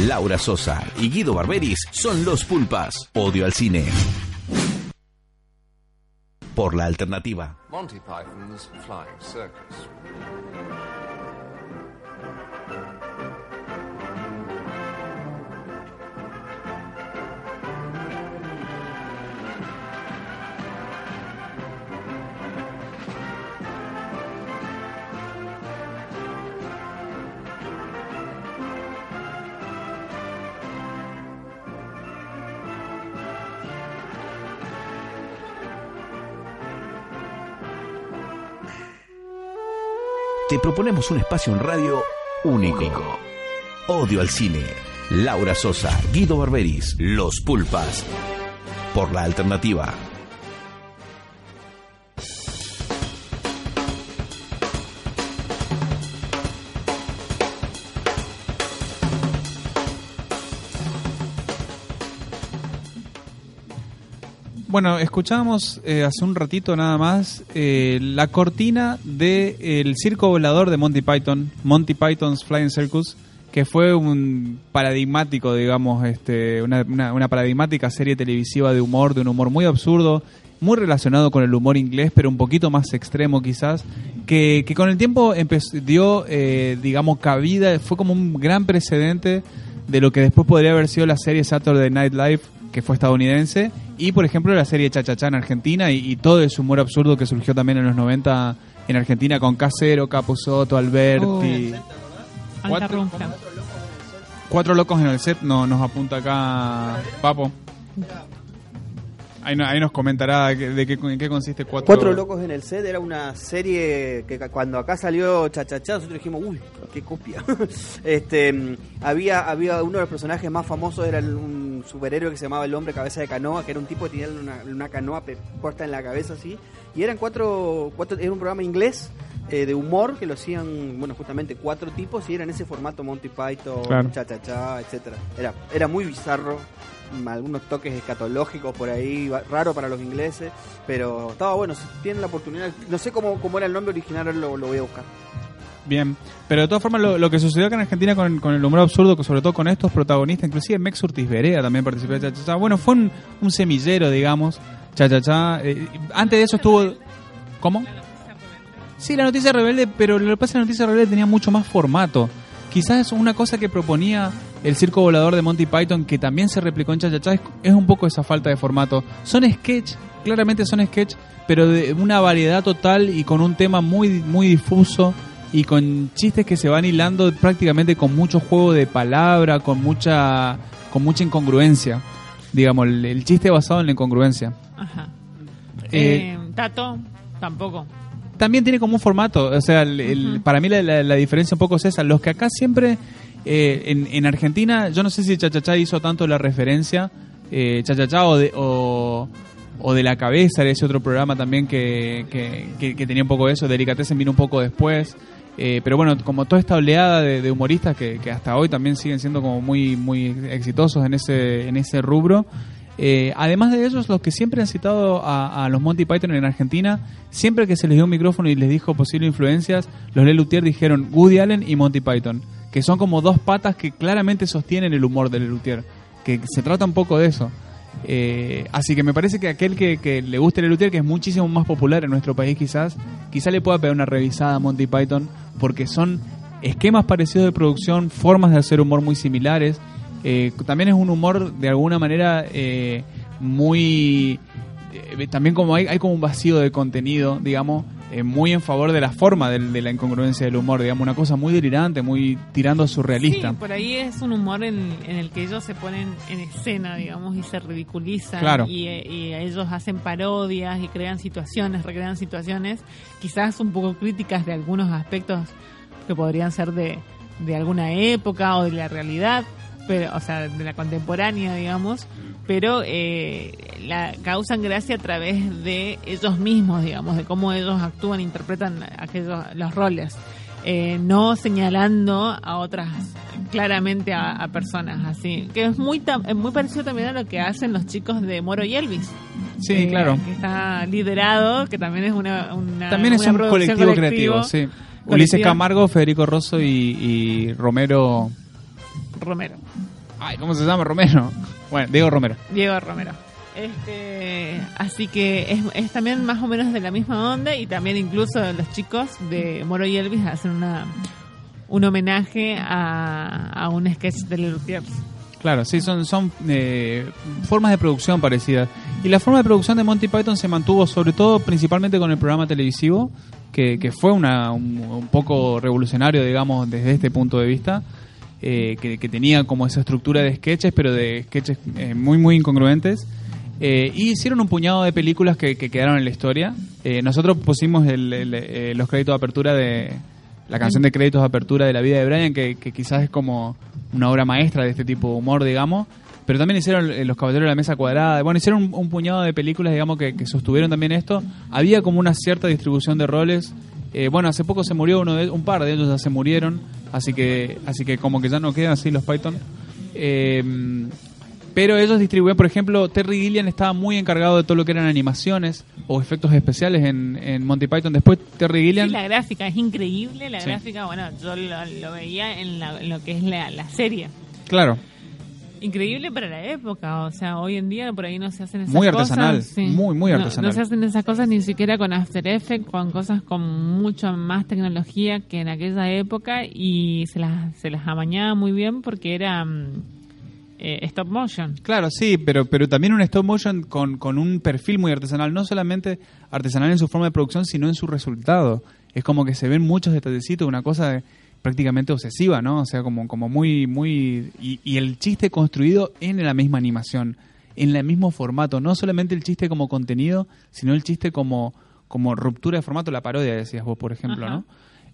S4: Laura Sosa y Guido Barberis son los pulpas. Odio al cine. Por la alternativa.
S9: Monty Python's Flying Circus.
S4: Proponemos un espacio en radio único. Odio al cine. Laura Sosa, Guido Barberis, Los Pulpas. Por la alternativa.
S8: Bueno, escuchábamos eh, hace un ratito nada más eh, la cortina de el circo volador de Monty Python, Monty Python's Flying Circus,
S5: que fue un paradigmático, digamos, este, una, una- una paradigmática serie televisiva de humor, de un humor muy absurdo, muy relacionado con el humor inglés, pero un poquito más extremo quizás, que, que con el tiempo dio, eh, digamos, cabida, fue como un gran precedente de lo que después podría haber sido la serie Saturday Night Live, que fue estadounidense, y por ejemplo la serie Cha Cha Cha en Argentina, y, y todo ese humor absurdo que surgió también en los 90 en Argentina con Casero, Capusotto, Alberti. Cuatro locos en el set no, nos apunta acá Papo. Ahí, no- ahí nos comentará de qué, en qué consiste Cuatro,
S10: Cuatro Locos en el Set era una serie que cuando acá salió Chachachá, nosotros dijimos, uy, qué copia. este, mm, había, había uno de los personajes más famosos, era un superhéroe que se llamaba el hombre cabeza de canoa, que era un tipo que tenía una, una canoa puesta en la cabeza así. Y eran cuatro, cuatro era un programa inglés eh, de humor que lo hacían, bueno, justamente cuatro tipos y era en ese formato Monty Python,
S5: Claro.
S10: Chachachá, etcétera. Era, era muy bizarro algunos toques escatológicos por ahí, raro para los ingleses, pero estaba bueno, si tienen la oportunidad, no sé cómo, cómo era el nombre original, lo, lo voy a buscar.
S5: Bien, pero de todas formas lo, lo que sucedió acá en Argentina con, con el humor absurdo, que sobre todo con estos protagonistas, inclusive Mex Urtiz Berea también participó de Cha Cha Cha. Bueno, fue un, un semillero, digamos, Cha Cha Cha. Eh, antes de eso estuvo... ¿Cómo? Sí, la noticia rebelde, pero lo que pasa es que la noticia rebelde tenía mucho más formato. Quizás es una cosa que proponía el circo volador de Monty Python, que también se replicó en Cha Cha Cha, es, es un poco esa falta de formato. Son sketch, claramente son sketch, pero de una variedad total y con un tema muy, muy difuso y con chistes que se van hilando prácticamente con mucho juego de palabra, con mucha, con mucha incongruencia. Digamos, el, el chiste basado en la incongruencia.
S6: Ajá.
S5: Eh,
S6: Eh, Tato, tampoco.
S5: También tiene como un formato. O sea, el- el- para mí la, la- la diferencia un poco es esa. Los que acá siempre, eh, en, en Argentina, yo no sé si Chachachá hizo tanto la referencia, eh, Chachachá o de, o, o de la cabeza, era ese otro programa también que, que, que- que tenía un poco eso. Delicatessen vino un poco después. Eh, pero bueno, como toda esta oleada de, de humoristas que, que hasta hoy también siguen siendo como muy, muy exitosos en ese, en ese rubro. Eh, además de ellos, los que siempre han citado a, los Monty Python en Argentina, siempre que se les dio un micrófono y les dijo posibles influencias, los Le Luthier dijeron Woody Allen y Monty Python, que son como dos patas que claramente sostienen el humor de Le Luthier, que se trata un poco de eso. Eh, así que me parece que aquel que, le guste Le Luthier, que es muchísimo más popular en nuestro país quizás, quizá le pueda pegar una revisada a Monty Python, porque son esquemas parecidos de producción, formas de hacer humor muy similares. Eh, también es un humor de alguna manera eh, muy... eh, también como hay, hay como un vacío de contenido, digamos, eh, muy en favor de la forma del- de, la incongruencia del humor, digamos, una cosa muy delirante, muy tirando a surrealista.
S6: Sí, por ahí es un humor en, en el que ellos se ponen en escena, digamos, y se ridiculizan.
S5: Claro.
S6: Y, eh, y ellos hacen parodias y crean situaciones, recrean situaciones, quizás un poco críticas de algunos aspectos que podrían ser de, de alguna época o de la realidad, pero, o sea, de la contemporánea, digamos, pero eh, la causan gracia a través de ellos mismos, digamos, de cómo ellos actúan, interpretan aquellos los roles, eh, no señalando a otras claramente a, a personas así, que es muy es muy parecido también a lo que hacen los chicos de Moro y Elvis.
S5: Sí,
S6: eh,
S5: claro.
S6: Que está liderado, que también es una, una
S5: También es
S6: una
S5: un colectivo
S6: colectivo,
S5: creativo, sí. Ulises Camargo, Federico Rosso y, y Romero...
S6: Romero.
S5: Ay, ¿cómo se llama Romero? Bueno, Diego Romero.
S6: Diego Romero. Este, así que es, es también más o menos de la misma onda y también incluso los chicos de Moro y Elvis hacen una un homenaje a, a un sketch de Tears.
S5: Claro, sí, son, son eh, formas de producción parecidas. Y la forma de producción de Monty Python se mantuvo sobre todo principalmente con el programa televisivo, que, que fue una, un, un poco revolucionario, digamos, desde este punto de vista, eh, que, que tenía como esa estructura de sketches, pero de sketches eh, muy, muy incongruentes. Eh, y hicieron un puñado de películas que, que quedaron en la historia. Eh, nosotros pusimos el- el, eh, los créditos de apertura de la canción de créditos de apertura de la vida de Brian, que, quizás es como una obra maestra de este tipo de humor, digamos. Pero también hicieron eh, Los Caballeros de la Mesa Cuadrada. Bueno, hicieron un, puñado de películas, digamos, que sostuvieron también esto. Había como una cierta distribución de roles. Eh, bueno, hace poco se murió uno de un par de ellos ya se murieron, así que así que como que ya no quedan así los Python. Eh, Pero ellos distribuían, por ejemplo, Terry Gilliam estaba muy encargado de todo lo que eran animaciones o efectos especiales en, en Monty Python. Después Terry Gilliam...
S6: Sí, la gráfica es increíble. La
S5: Sí.
S6: gráfica, bueno, yo lo, lo veía en, la- en lo que es la, la serie.
S5: Claro,
S6: Increíble para la época, o sea, hoy en día por ahí no se hacen esas
S5: Muy
S6: cosas.
S5: artesanal,
S6: sí.
S5: muy, muy artesanal.
S6: No, se hacen esas cosas ni siquiera con After Effects, con cosas con mucha más tecnología que en aquella época y se las, se las amañaba muy bien porque era mm, eh, stop motion.
S5: Claro, sí, pero, pero también un stop motion con, con un perfil muy artesanal, no solamente artesanal en su forma de producción, sino en su resultado. Es como que se ven muchos detallecitos, una cosa prácticamente obsesiva, ¿no? O sea, como, como muy, muy... Y, y el chiste construido en la misma animación, en el mismo formato, no solamente el chiste como contenido, sino el chiste como, como ruptura de formato, la parodia, decías vos, por ejemplo,
S6: Ajá.
S5: ¿no?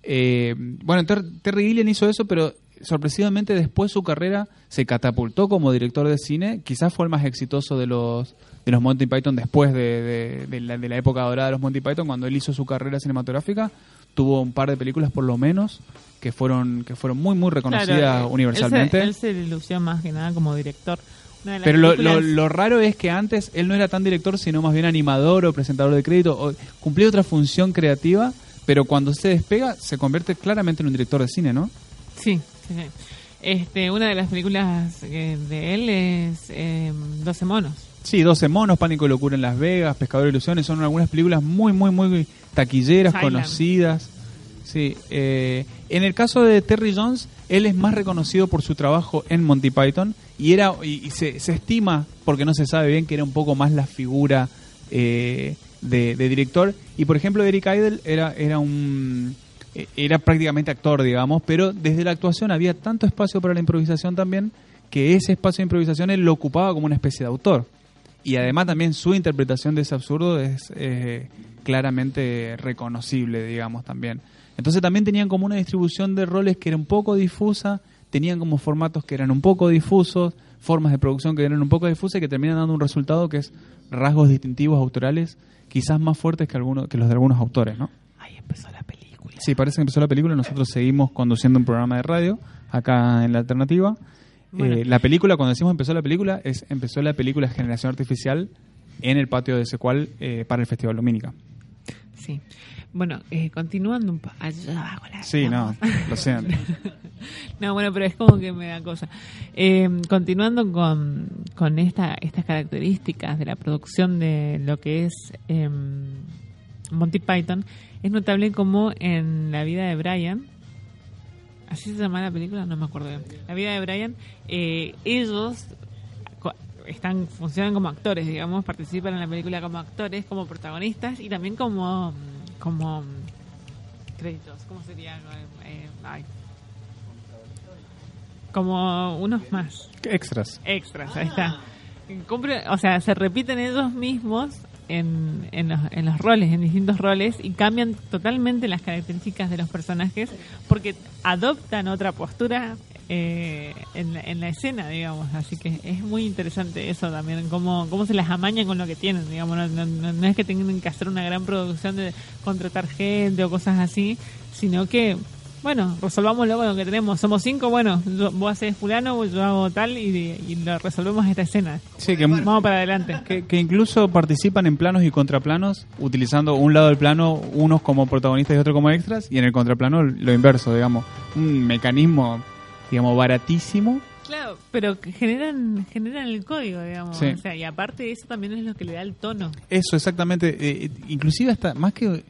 S5: Eh, bueno, Ter- Terry Gilliam hizo eso, pero sorpresivamente después su carrera se catapultó como director de cine. Quizás fue el más exitoso de los de los Monty Python después de, de- de la, de la época dorada de los Monty Python, cuando él hizo su carrera cinematográfica. Tuvo un par de películas por lo menos que fueron que fueron muy muy reconocidas
S6: Claro,
S5: universalmente.
S6: Él se, él se lució más que nada como director.
S5: Pero lo, lo, lo raro es que antes él no era tan director, sino más bien animador o presentador de crédito. O, cumplía otra función creativa, pero cuando se despega se convierte claramente en un director de cine, ¿no?
S6: Sí, sí, sí. Este, una de las películas de él es eh, 12 monos.
S5: Sí, 12 monos, Pánico y Locura en Las Vegas, Pescador de Ilusiones, son algunas películas muy, muy, muy taquilleras,
S6: Silent.
S5: conocidas. Sí, eh, en el caso de Terry Jones, él es más reconocido por su trabajo en Monty Python y era y, y se, se estima, porque no se sabe bien, que era un poco más la figura eh, de, de director. Y por ejemplo, Eric Idle era, era un eh, era prácticamente actor, digamos, pero desde la actuación había tanto espacio para la improvisación también que ese espacio de improvisación él lo ocupaba como una especie de autor. Y además también su interpretación de ese absurdo es eh, claramente reconocible, digamos, también. Entonces también tenían como una distribución de roles que era un poco difusa, tenían como formatos que eran un poco difusos, formas de producción que eran un poco difusas y que terminan dando un resultado que es rasgos distintivos autorales quizás más fuertes que, algunos, que los de algunos autores, ¿no?
S6: Ahí empezó la película.
S5: Sí, parece que empezó la película. Nosotros seguimos conduciendo un programa de radio acá en la alternativa.
S6: Bueno.
S5: Eh, la película, cuando decimos empezó la película, es empezó la película Generación Artificial en el patio de Secual eh, para el Festival Dominica.
S6: Sí. Bueno, eh, continuando un poco. Allá abajo la
S5: Sí, no, lo siento.
S6: No, bueno, pero es como que me da cosa. Eh, continuando con, con esta, estas características de la producción de lo que es eh, Monty Python, es notable como en la vida de Brian, así se llama la película, no me acuerdo bien. La vida de Brian, eh, ellos están funcionan como actores, digamos, participan en la película como actores, como protagonistas y también como como créditos, ¿cómo sería? Eh, ay. Como unos más
S5: Extras.
S6: extras, ahí está. Cumple- o sea, se repiten ellos mismos en, en, los, en los roles, en distintos roles, y cambian totalmente las características de los personajes porque adoptan otra postura eh, en, la, en la escena, digamos. Así que es muy interesante eso también, cómo, cómo se las amañan con lo que tienen, digamos. No es que tengan que hacer una gran producción de contratar gente o cosas así, sino que bueno, resolvámoslo con lo que tenemos. Somos cinco, bueno, yo- vos haces fulano, yo hago tal y, y lo resolvemos esta escena.
S5: Sí, que,
S6: Vamos para adelante.
S5: que, que incluso participan en planos y contraplanos, utilizando un lado del plano, unos como protagonistas y otros como extras, y en el contraplano lo inverso, digamos. Un mecanismo, digamos, baratísimo.
S6: Claro, pero generan generan el código, digamos.
S5: Sí.
S6: O sea, y aparte de eso también es lo que le da el tono.
S5: Eso, exactamente. Eh, inclusive hasta, más que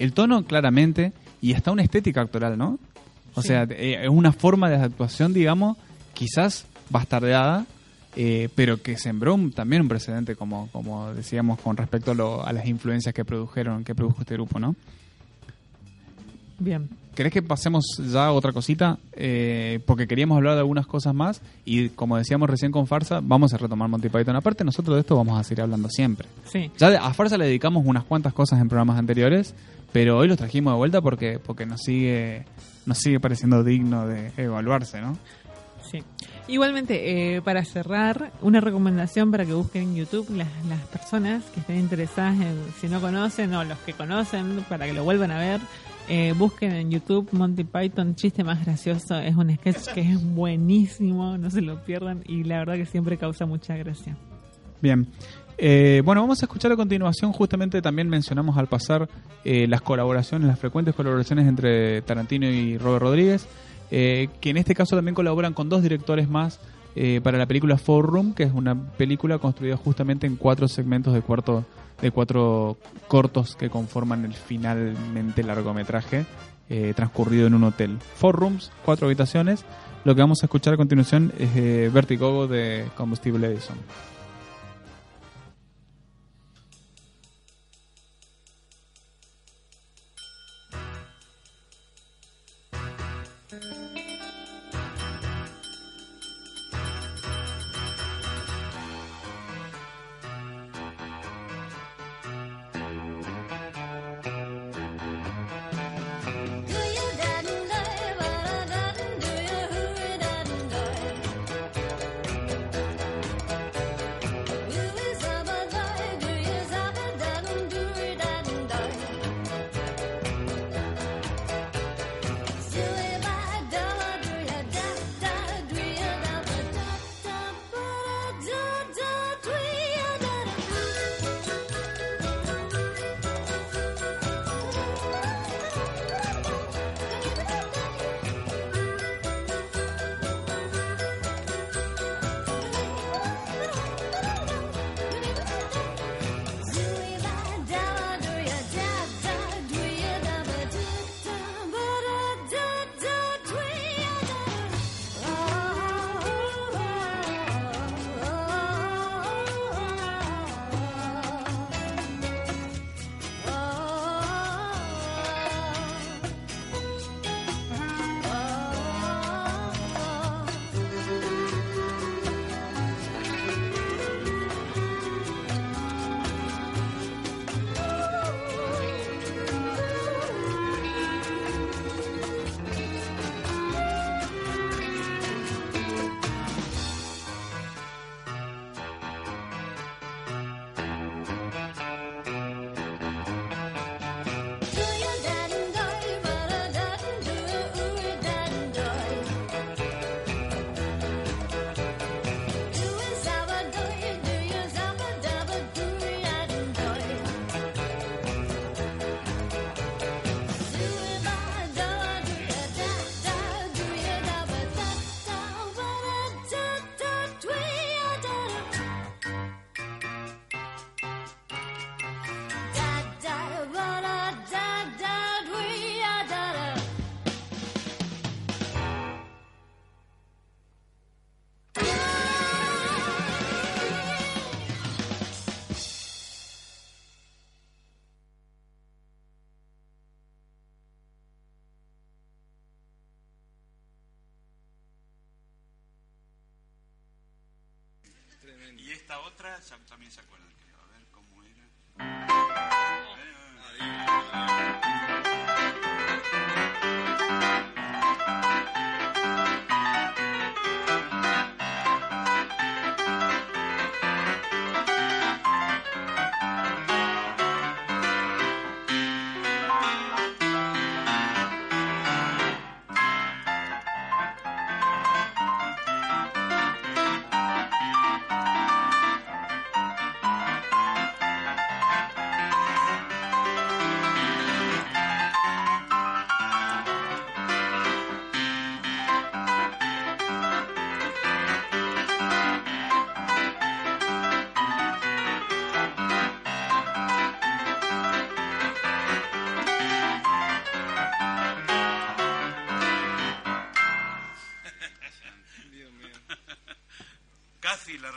S5: el tono, claramente, y hasta una estética actoral, ¿no? O
S6: Sí.
S5: sea, eh, es una forma de actuación, digamos, quizás bastardeada, eh, pero que sembró un- también un precedente, como, como decíamos, con respecto a, lo- a las influencias que produjeron, que produjo este grupo, ¿no?
S6: Bien.
S5: ¿Querés que pasemos ya a otra cosita? Eh, porque queríamos hablar de algunas cosas más y como decíamos recién con Farsa, vamos a retomar Monty Python. Aparte, nosotros de esto vamos a seguir hablando siempre.
S6: Sí.
S5: Ya a Farsa le dedicamos unas cuantas cosas en programas anteriores, pero hoy los trajimos de vuelta porque porque nos sigue nos sigue pareciendo digno de evaluarse, ¿no?
S6: Sí. Igualmente, eh, para cerrar, una recomendación para que busquen en YouTube las, las personas que estén interesadas en, si no conocen o los que conocen, para que lo vuelvan a ver, Eh, busquen en YouTube Monty Python, chiste más gracioso. Es un sketch que es buenísimo, no se lo pierdan y la verdad que siempre causa mucha gracia.
S11: Bien. Eh, bueno, vamos a escuchar a continuación, justamente también mencionamos al pasar eh, las colaboraciones, las frecuentes colaboraciones entre Tarantino y Robert Rodríguez, eh, que en este caso también colaboran con dos directores más eh, para la película Four Room, que es una película construida justamente en cuatro segmentos de, cuarto, de cuatro cortos que conforman el finalmente largometraje eh, transcurrido en un hotel. Four Rooms, cuatro habitaciones. Lo que vamos a escuchar a continuación es eh, Vertigo de Combustible Edison.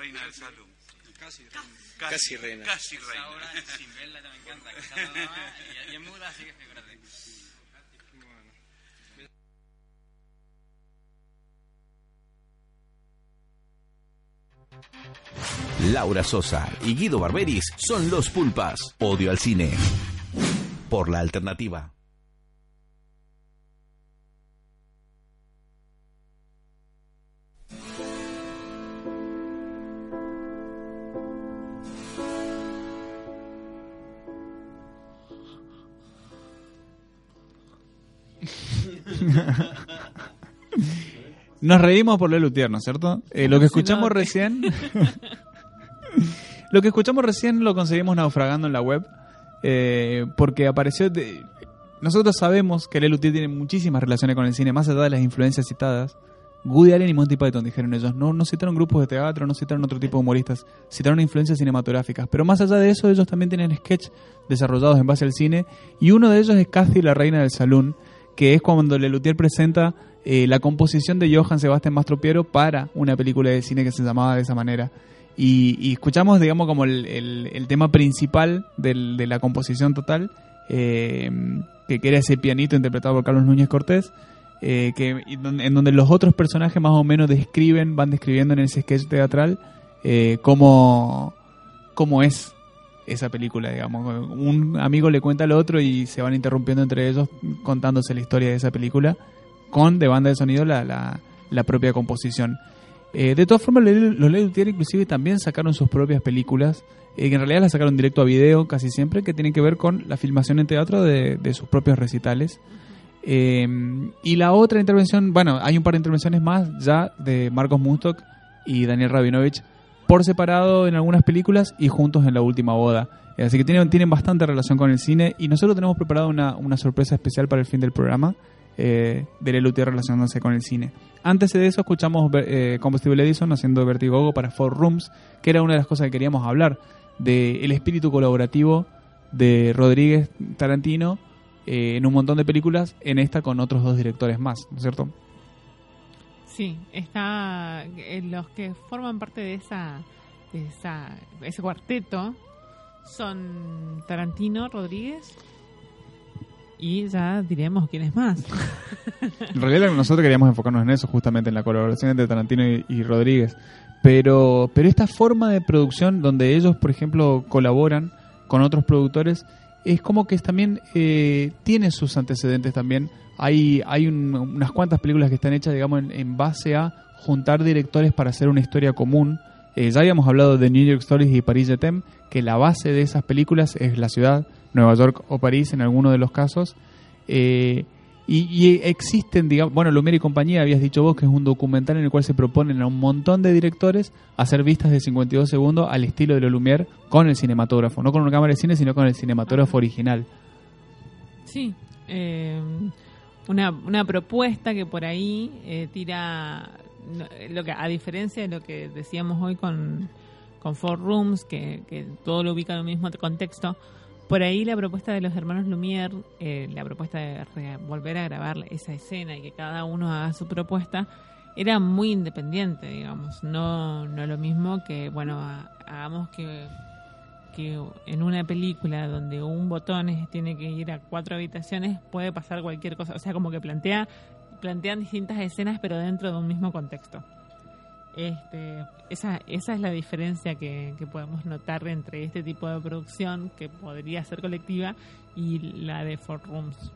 S12: Reina del salón.
S13: Casi
S12: Casi,
S13: reina.
S12: Casi reina.
S13: Ahora, sin verla, me encanta. que está mamá y, y es muda, así que figúrate.
S4: Laura Sosa y Guido Barberis son los pulpas. Odio al cine. Por la alternativa.
S5: Nos reímos por Lelu Tierno, ¿cierto? Eh, lo que escuchamos recién. lo que escuchamos recién lo conseguimos naufragando en la web. eh, porque apareció. de- Nosotros sabemos que Lelu tiene muchísimas relaciones con el cine, más allá de las influencias citadas. Woody Allen y Monty Python dijeron ellos. No, no citaron grupos de teatro, no citaron otro tipo de humoristas, citaron influencias cinematográficas. Pero más allá de eso, ellos también tienen sketch desarrollados en base al cine. Y uno de ellos es Cathy, la reina del salón, que es cuando Lelutier presenta eh, la composición de Johann Sebastian Mastropiero para una película de cine que se llamaba de esa manera. Y, y escuchamos, digamos, como el, el- el tema principal del- de la composición total, eh, que, era ese pianito interpretado por Carlos Núñez Cortés, eh, que, en donde los otros personajes más o menos describen, van describiendo en ese sketch teatral eh, cómo, cómo es esa película, digamos. Un amigo le cuenta al otro y se van interrumpiendo entre ellos contándose la historia de esa película con de banda de sonido la, la, propia composición. Eh, de todas formas, los Luthier inclusive también sacaron sus propias películas, eh, que en realidad las sacaron directo a video casi siempre, que tienen que ver con la filmación en teatro de, de sus propios recitales. Eh, y la otra intervención, bueno, hay un par de intervenciones más ya de Marcos Mustok y Daniel Rabinovich por separado en algunas películas y juntos en La Última Boda. Eh, Así que tienen, tienen bastante relación con el cine y nosotros tenemos preparado una, una sorpresa especial para el fin del programa eh, de Lelutier relacionándose con el cine. Antes de eso escuchamos eh, Combustible Edison haciendo Vertigogo para Four Rooms, que era una de las cosas que queríamos hablar, del espíritu colaborativo de Rodríguez Tarantino eh, en un montón de películas, en esta con otros dos directores más, ¿no es cierto?
S6: Sí, está eh, los que forman parte de de esa ese cuarteto son Tarantino, Rodríguez y ya diremos quién es más.
S5: En realidad nosotros queríamos enfocarnos en eso, justamente en la colaboración entre Tarantino y, Rodríguez. Pero, pero esta forma de producción donde ellos, por ejemplo, colaboran con otros productores, es como que también eh, tiene sus antecedentes también. Hay, hay un- unas cuantas películas que están hechas, digamos, en, base a juntar directores para hacer una historia común. Eh, ya habíamos hablado de New York Stories y Paris Jetem, que la base de esas películas es la ciudad, Nueva York o París en alguno de los casos. Eh, y, existen, digamos, bueno, Lumière y compañía, habías dicho vos que es un documental en el cual se proponen a un montón de directores hacer vistas de 52 segundos al estilo de lo Lumière con el cinematógrafo, no con una cámara de cine, sino con el cinematógrafo original.
S6: Sí, eh, una, una propuesta que por ahí eh, tira, lo que a diferencia de lo que decíamos hoy con, con Four Rooms, que, que todo lo ubica en el mismo contexto, por ahí la propuesta de los hermanos Lumière, eh, la propuesta de volver a grabar esa escena y que cada uno haga su propuesta, era muy independiente, digamos. No, no lo mismo que, bueno, ha- hagamos que que en una película donde un botón tiene que ir a cuatro habitaciones puede pasar cualquier cosa. O sea, como que plantea plantean distintas escenas pero dentro de un mismo contexto. Este, esa, esa es la diferencia que, que podemos notar entre este tipo de producción que podría ser colectiva y la de Four Rooms.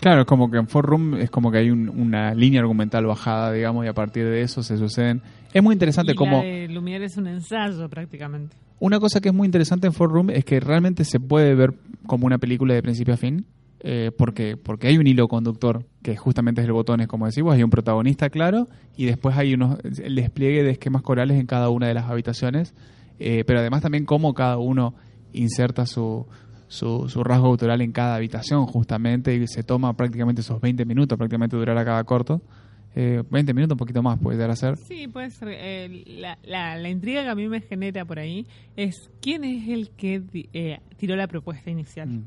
S5: Claro, es como que en Four Room es como que hay un- una línea argumental bajada, digamos, y a partir de eso se suceden. Es muy interesante
S6: y
S5: cómo...
S6: la de Lumière es un ensayo prácticamente.
S5: Una cosa que es muy interesante en Four Room es que realmente se puede ver como una película de principio a fin, eh, porque, porque hay un hilo conductor, que justamente es el botón, es como decimos, hay un protagonista claro, y después hay unos, el despliegue de esquemas corales en cada una de las habitaciones, eh, pero además también cómo cada uno inserta su, su, su rasgo autoral en cada habitación, justamente, y se toma prácticamente esos 20 minutos, prácticamente durará cada corto. Eh, 20 minutos, un poquito más puede llegar a ser.
S6: Sí, puede ser. eh, la, la, la intriga que a mí me genera por ahí es quién es el que eh, tiró la propuesta inicial.
S5: Mm.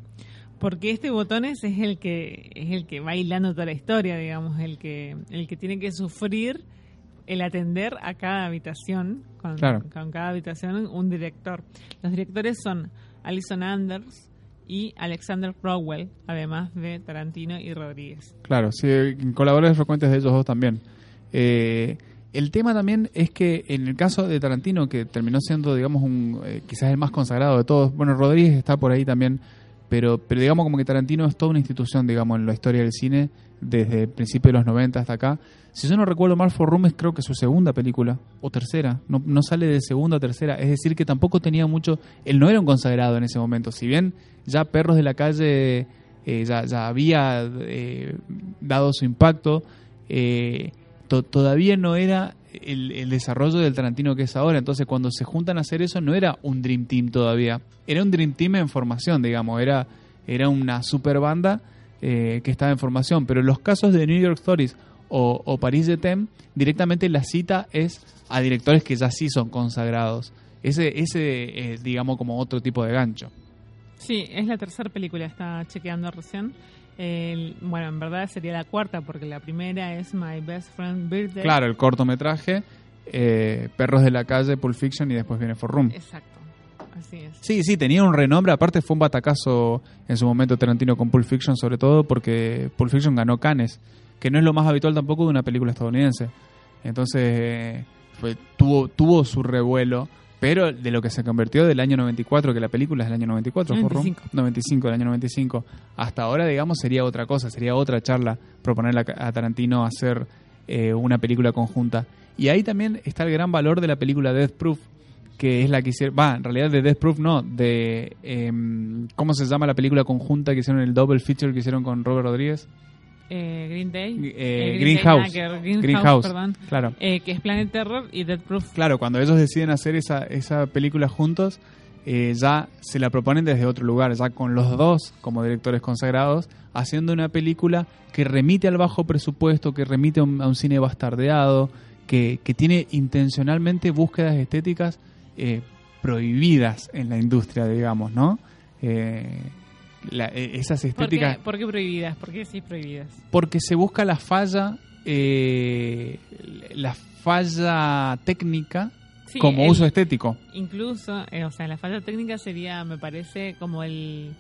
S6: Porque este botones es el que es el que va hilando toda la historia, digamos, el que el que tiene que sufrir el atender a cada habitación con,
S5: Claro.
S6: con cada habitación un director. Los directores son Alison Anders y Alexander Rowell, además de Tarantino y Rodríguez.
S5: Claro, sí, colaboradores frecuentes de ellos dos también. Eh, el tema también es que en el caso de Tarantino, que terminó siendo, digamos, un, eh, quizás el más consagrado de todos, bueno, Rodríguez está por ahí también, pero, pero digamos como que Tarantino es toda una institución, digamos, en la historia del cine, desde el principio de los 90 hasta acá. Si yo no recuerdo mal, For Room es creo que su segunda película, o tercera, no, no sale de segunda o tercera, es decir, que tampoco tenía mucho, él no era un consagrado en ese momento, si bien ya Perros de la Calle eh, ya, ya había eh, dado su impacto, eh, to- todavía no era el, desarrollo del Tarantino que es ahora. Entonces, cuando se juntan a hacer eso, no era un Dream Team todavía. Era un Dream Team en formación, digamos. Era, era una super banda eh, que estaba en formación. Pero los casos de New York Stories o, o Paris de Tem, directamente la cita es a directores que ya sí son consagrados. Ese, ese es, digamos, como otro tipo de gancho.
S6: Sí, es la tercera película, está chequeando recién. El- bueno, en verdad sería la cuarta, porque la primera es My Best Friend Birthday.
S5: Claro, el cortometraje, eh, Perros de la Calle, Pulp Fiction y después viene For Room.
S6: Exacto, así es.
S5: Sí, sí, tenía un renombre. Aparte fue un batacazo en su momento Tarantino con Pulp Fiction, sobre todo porque Pulp Fiction ganó Cannes, que no es lo más habitual tampoco de una película estadounidense. Entonces eh, fue, tuvo, tuvo su revuelo, pero de lo que se convirtió del año 94, que la película es del año 94, For Room,
S6: 95.
S5: 95, del año 95, hasta ahora, digamos, sería otra cosa, sería otra charla proponerle a, a Tarantino hacer eh, una película conjunta. Y ahí también está el gran valor de la película Death Proof, que es la que hicieron, va, en realidad de Death Proof no, de, em, ¿cómo se llama la película conjunta que hicieron el double feature que hicieron con Robert Rodríguez?
S6: Eh, Green Day.
S5: Eh,
S6: Eh,
S5: Greenhouse.
S6: Day Maker, Greenhouse,
S5: Greenhouse,
S6: perdón.
S5: claro.
S6: Eh, que es Planet Terror y Dead Proof.
S5: Claro, cuando ellos deciden hacer esa, esa película juntos, eh, ya se la proponen desde otro lugar, ya con los dos como directores consagrados, haciendo una película que remite al bajo presupuesto, que remite a un, a un cine bastardeado, que, que tiene intencionalmente búsquedas estéticas eh, prohibidas en la industria, digamos, ¿no? Eh, la- eh, esas
S6: ¿Por
S5: estéticas
S6: qué, por qué prohibidas? ¿Por qué sí prohibidas?
S5: porque se busca la falla eh, la falla técnica
S6: Sí,
S5: como
S6: el-
S5: uso estético
S6: Incluso, eh, o sea, la falla técnica sería, me parece, como el,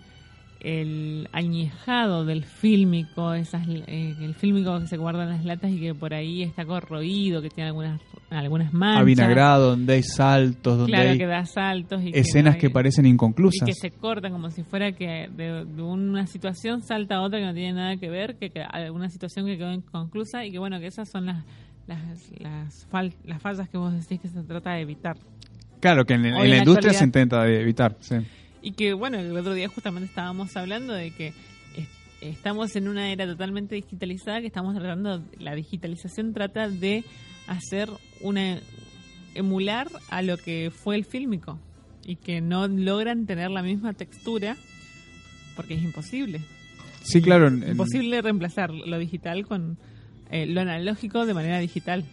S6: el añejado del fílmico, esas, eh, el fílmico que se guarda en las latas y que por ahí está corroído, que tiene algunas, algunas manchas.
S5: avinagrado donde hay saltos donde
S6: Claro,
S5: hay
S6: que da saltos y que
S5: escenas
S6: no hay-
S5: que parecen inconclusas
S6: Y que se cortan como si fuera que de, de una situación salta a otra que no tiene nada que ver, que, que alguna situación que quedó inconclusa y que bueno, que esas son las las, las, fal- las fallas que vos decís que se trata de evitar.
S5: claro que en, en la
S6: la
S5: industria se intenta evitar sí.
S6: Y que bueno, el otro día justamente estábamos hablando de que es- estamos en una era totalmente digitalizada, que estamos tratando, la digitalización trata de hacer una emular a lo que fue el fílmico y que no logran tener la misma textura porque es imposible.
S5: sí claro en- en-
S6: Imposible reemplazar lo digital con eh, lo analógico de manera digital.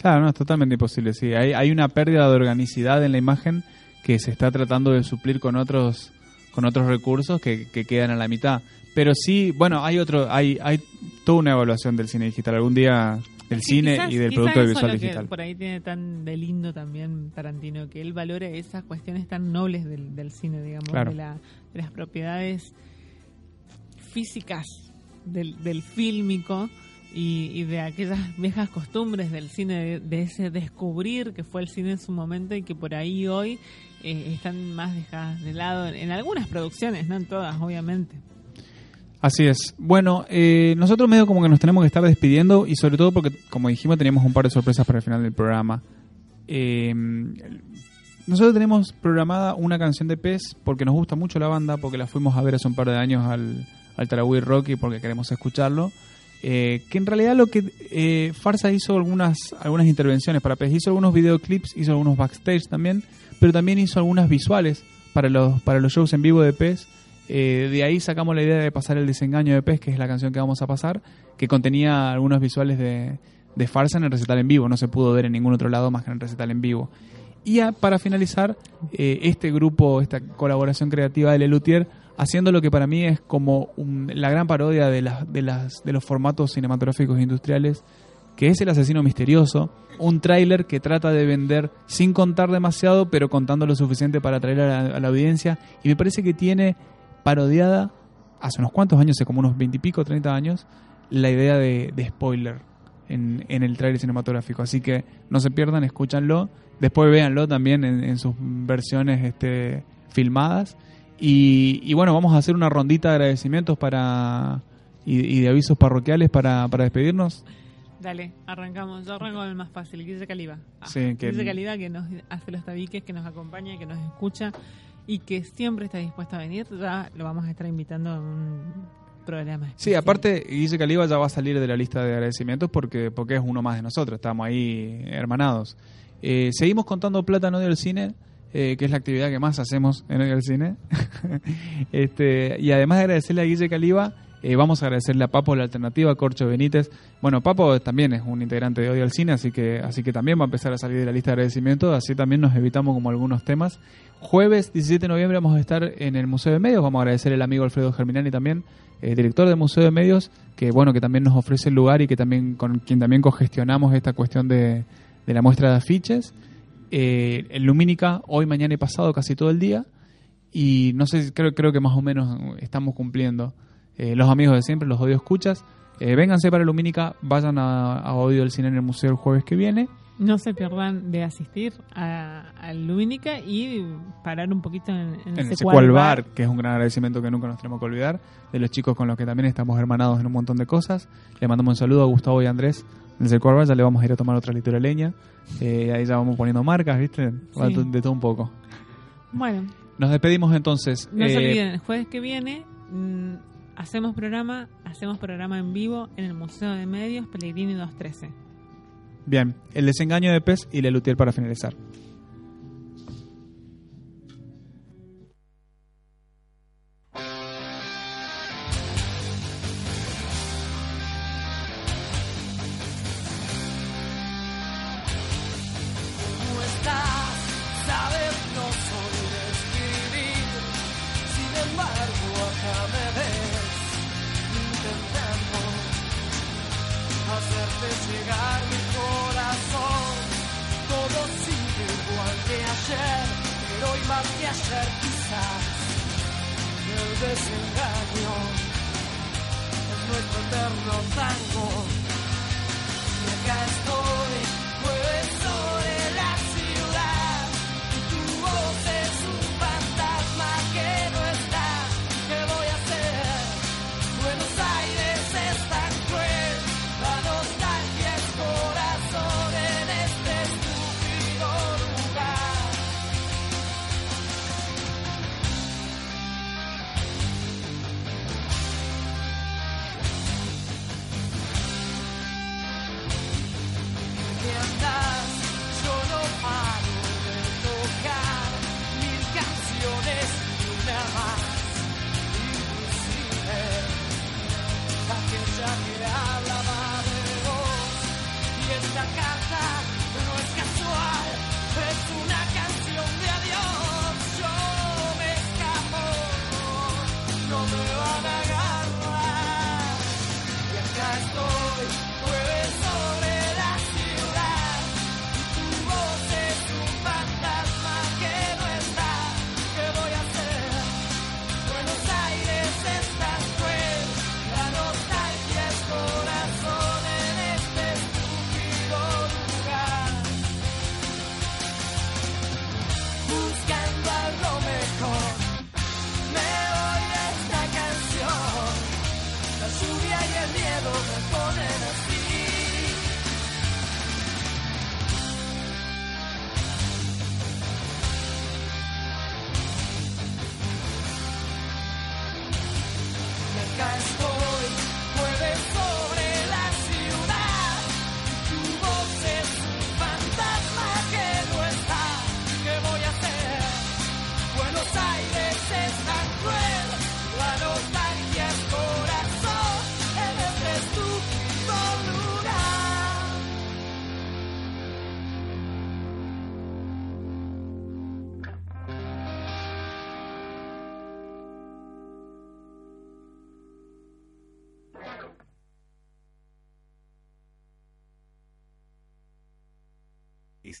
S5: claro no es totalmente imposible sí hay, hay una pérdida de organicidad en la imagen que se está tratando de suplir con otros con otros recursos que, que quedan a la mitad. Pero sí bueno hay otro hay hay toda una evaluación del cine digital. Algún día del
S6: Sí,
S5: cine
S6: quizás-
S5: y del producto
S6: eso es
S5: visual
S6: lo que
S5: digital.
S6: por ahí tiene tan de lindo también Tarantino, que él valora esas cuestiones tan nobles del, del cine, digamos,
S5: Claro.
S6: de, la- de las propiedades físicas del, del fílmico y, y de aquellas viejas costumbres del cine, de, de ese descubrir que fue el cine en su momento y que por ahí hoy eh, están más dejadas de lado en, algunas producciones, no en todas, obviamente.
S5: Así es. Bueno, eh, nosotros medio como que nos tenemos que estar despidiendo y sobre todo porque, como dijimos, teníamos un par de sorpresas para el final del programa. Eh, nosotros tenemos programada una canción de Pez porque nos gusta mucho la banda, porque la fuimos a ver hace un par de años al, al Tarahui Rock y porque queremos escucharlo. Eh, que en realidad lo que eh, Farsa hizo algunas algunas intervenciones para Pez, hizo algunos videoclips, hizo algunos backstage también, pero también hizo algunas visuales para los para los shows en vivo de Pez. Eh, de ahí sacamos la idea de pasar el desengaño de Pez, que es la canción que vamos a pasar, que contenía algunos visuales de, de Farsa en el recital en vivo, no se pudo ver en ningún otro lado más que en el recital en vivo. Y a- para finalizar, eh, este grupo, esta colaboración creativa de Lelutier, haciendo lo que para mí es como un- la gran parodia de, las, de, las, de los formatos cinematográficos industriales, que es El asesino misterioso, un tráiler que trata de vender sin contar demasiado, pero contando lo suficiente para atraer a la, audiencia, y me parece que tiene parodiada hace unos cuantos años, hace como unos 20 y pico, 30 años, la idea de, de spoiler en, en el trailer cinematográfico. Así que no se pierdan, escúchanlo. Después véanlo también en, en sus versiones este, filmadas. Y, y bueno, vamos a hacer una rondita de agradecimientos para y, y de avisos parroquiales para, para despedirnos.
S6: Dale, arrancamos. Yo arranco con el más fácil, Guille Caliba. Ah,
S5: Sí, que-
S6: Guille Caliba que nos hace los tabiques, que nos acompaña, que nos escucha y que siempre está dispuesto a venir. Ya lo vamos a estar invitando en un programa.
S7: Sí, aparte, Guille Caliba ya va a salir de la lista de agradecimientos porque, porque es uno más de nosotros, estamos ahí hermanados. Eh, seguimos contando plata Odio del Cine, eh, que es la actividad que más hacemos en del Cine. este, y además de agradecerle a Guille Caliba, eh, vamos a agradecerle a Papo la alternativa, Corcho Benítez. Bueno, Papo también es un integrante de Odio al Cine, así que, así que también va a empezar a salir de la lista de agradecimientos, así también nos evitamos como algunos temas. Jueves 17 de noviembre vamos a estar en el Museo de Medios, vamos a agradecer al amigo Alfredo Germinani también, eh, director del Museo de Medios, que bueno, que también nos ofrece el lugar y que también con quien también cogestionamos esta cuestión de, de la muestra de afiches. Eh, en Lumínica, hoy, mañana y pasado, casi todo el día. Y no sé, creo, creo que más o menos estamos cumpliendo. Eh, los amigos de siempre, los odio escuchas, eh, vénganse para Lumínica, vayan a, a Odio del Cine en el museo el jueves que viene.
S6: No se pierdan de asistir a, a Lumínica y parar un poquito en, en
S7: En
S6: el Secual Bar.
S7: Bar, que es un gran agradecimiento que nunca nos tenemos que olvidar, de los chicos con los que también estamos hermanados en un montón de cosas. Le mandamos un saludo a Gustavo y a Andrés del Secual Bar, ya le vamos a ir a tomar otra de leña. Eh, ahí ya vamos poniendo marcas, ¿viste?
S6: Sí.
S7: De todo un poco.
S6: Bueno,
S7: Nos despedimos entonces.
S6: no se olviden, el jueves que viene mm, hacemos programa, hacemos programa en vivo en el Museo de Medios Pellegrini 213.
S7: Bien, el desengaño de Pez y Lelutier para finalizar.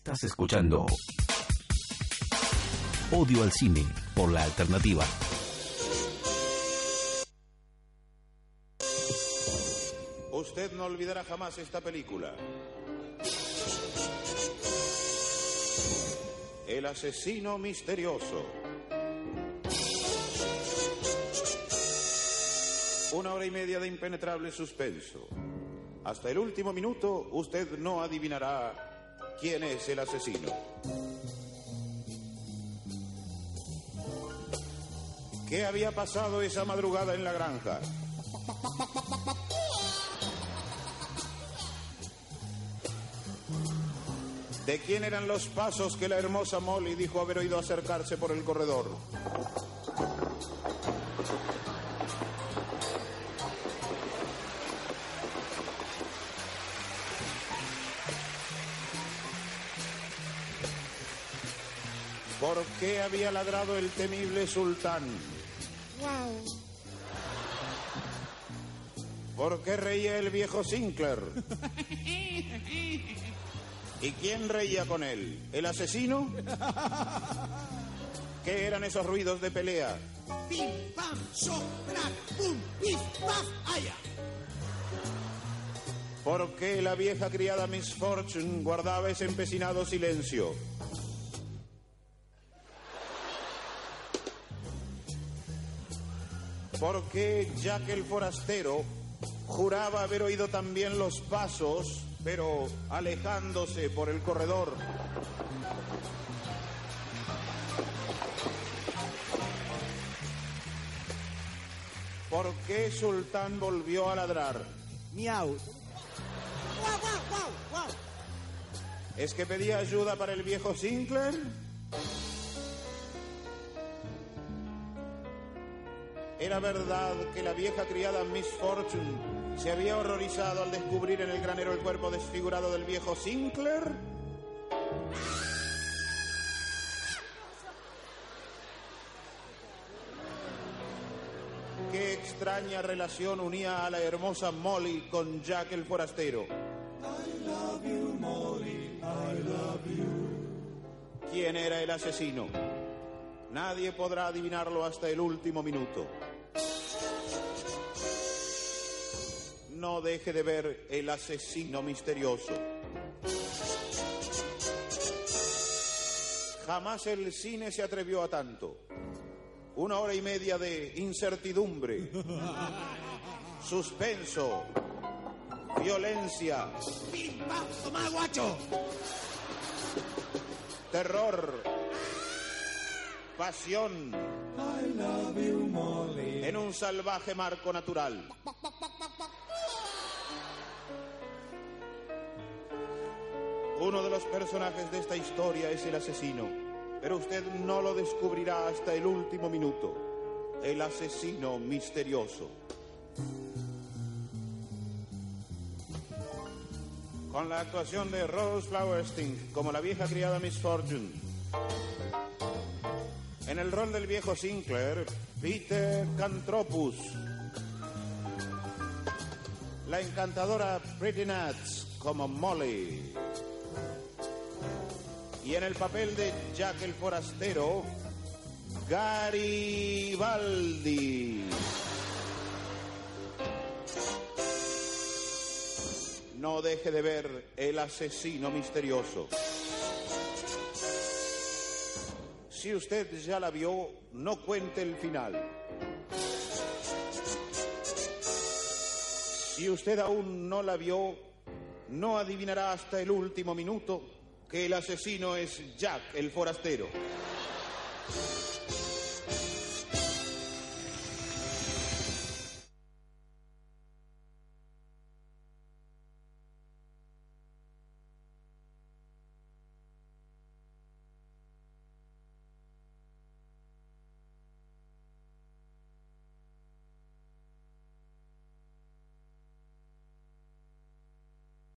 S14: Estás
S4: escuchando Odio al Cine por la alternativa.
S15: Usted no olvidará jamás esta película. El asesino misterioso. Una hora y media de impenetrable suspenso. Hasta el último minuto usted no adivinará quién es el asesino. ¿Qué había pasado esa madrugada en la granja? ¿De quién eran los pasos que la hermosa Molly dijo haber oído acercarse por el corredor? Qué había ladrado el temible sultán? ¿Por qué reía el viejo Sinclair? ¿Y quién reía con él? ¿El asesino? ¿Qué eran esos ruidos de pelea?
S7: Pim, pam, sopra, pum, pif, paf, allá.
S15: ¿Por qué la vieja criada Miss Fortune guardaba ese empecinado silencio? ¿Por qué Jack el forastero juraba haber oído también los pasos, pero alejándose por el corredor? ¿Por qué Sultán volvió a ladrar?
S10: Miau.
S7: Guau, guau, guau, guau.
S15: ¿Es que pedía ayuda para el viejo Sinclair? Era verdad que la vieja criada Miss Fortune se había horrorizado al descubrir en el granero el cuerpo desfigurado del viejo Sinclair. Qué extraña relación unía a la hermosa Molly con Jack el forastero. ¿Quién era el asesino? Nadie podrá adivinarlo hasta el último minuto. No deje de ver el asesino misterioso. Jamás el cine se atrevió a tanto. Una hora y media de incertidumbre, suspenso, violencia, terror, pasión en un salvaje marco natural. Uno de los personajes de esta historia es el asesino, pero usted no lo descubrirá hasta el último minuto. El asesino misterioso. Con la actuación de Rose Flowerstein como la vieja criada Miss Fortune. En el rol del viejo Sinclair, Peter Cantropus. La encantadora Pretty Nuts como Molly. Y en el papel de Jack el Forastero, Garibaldi. No deje de ver el asesino misterioso. Si usted ya la vio, no cuente el final. Si usted aún no la vio, no adivinará hasta el último minuto que el asesino es Jack el forastero.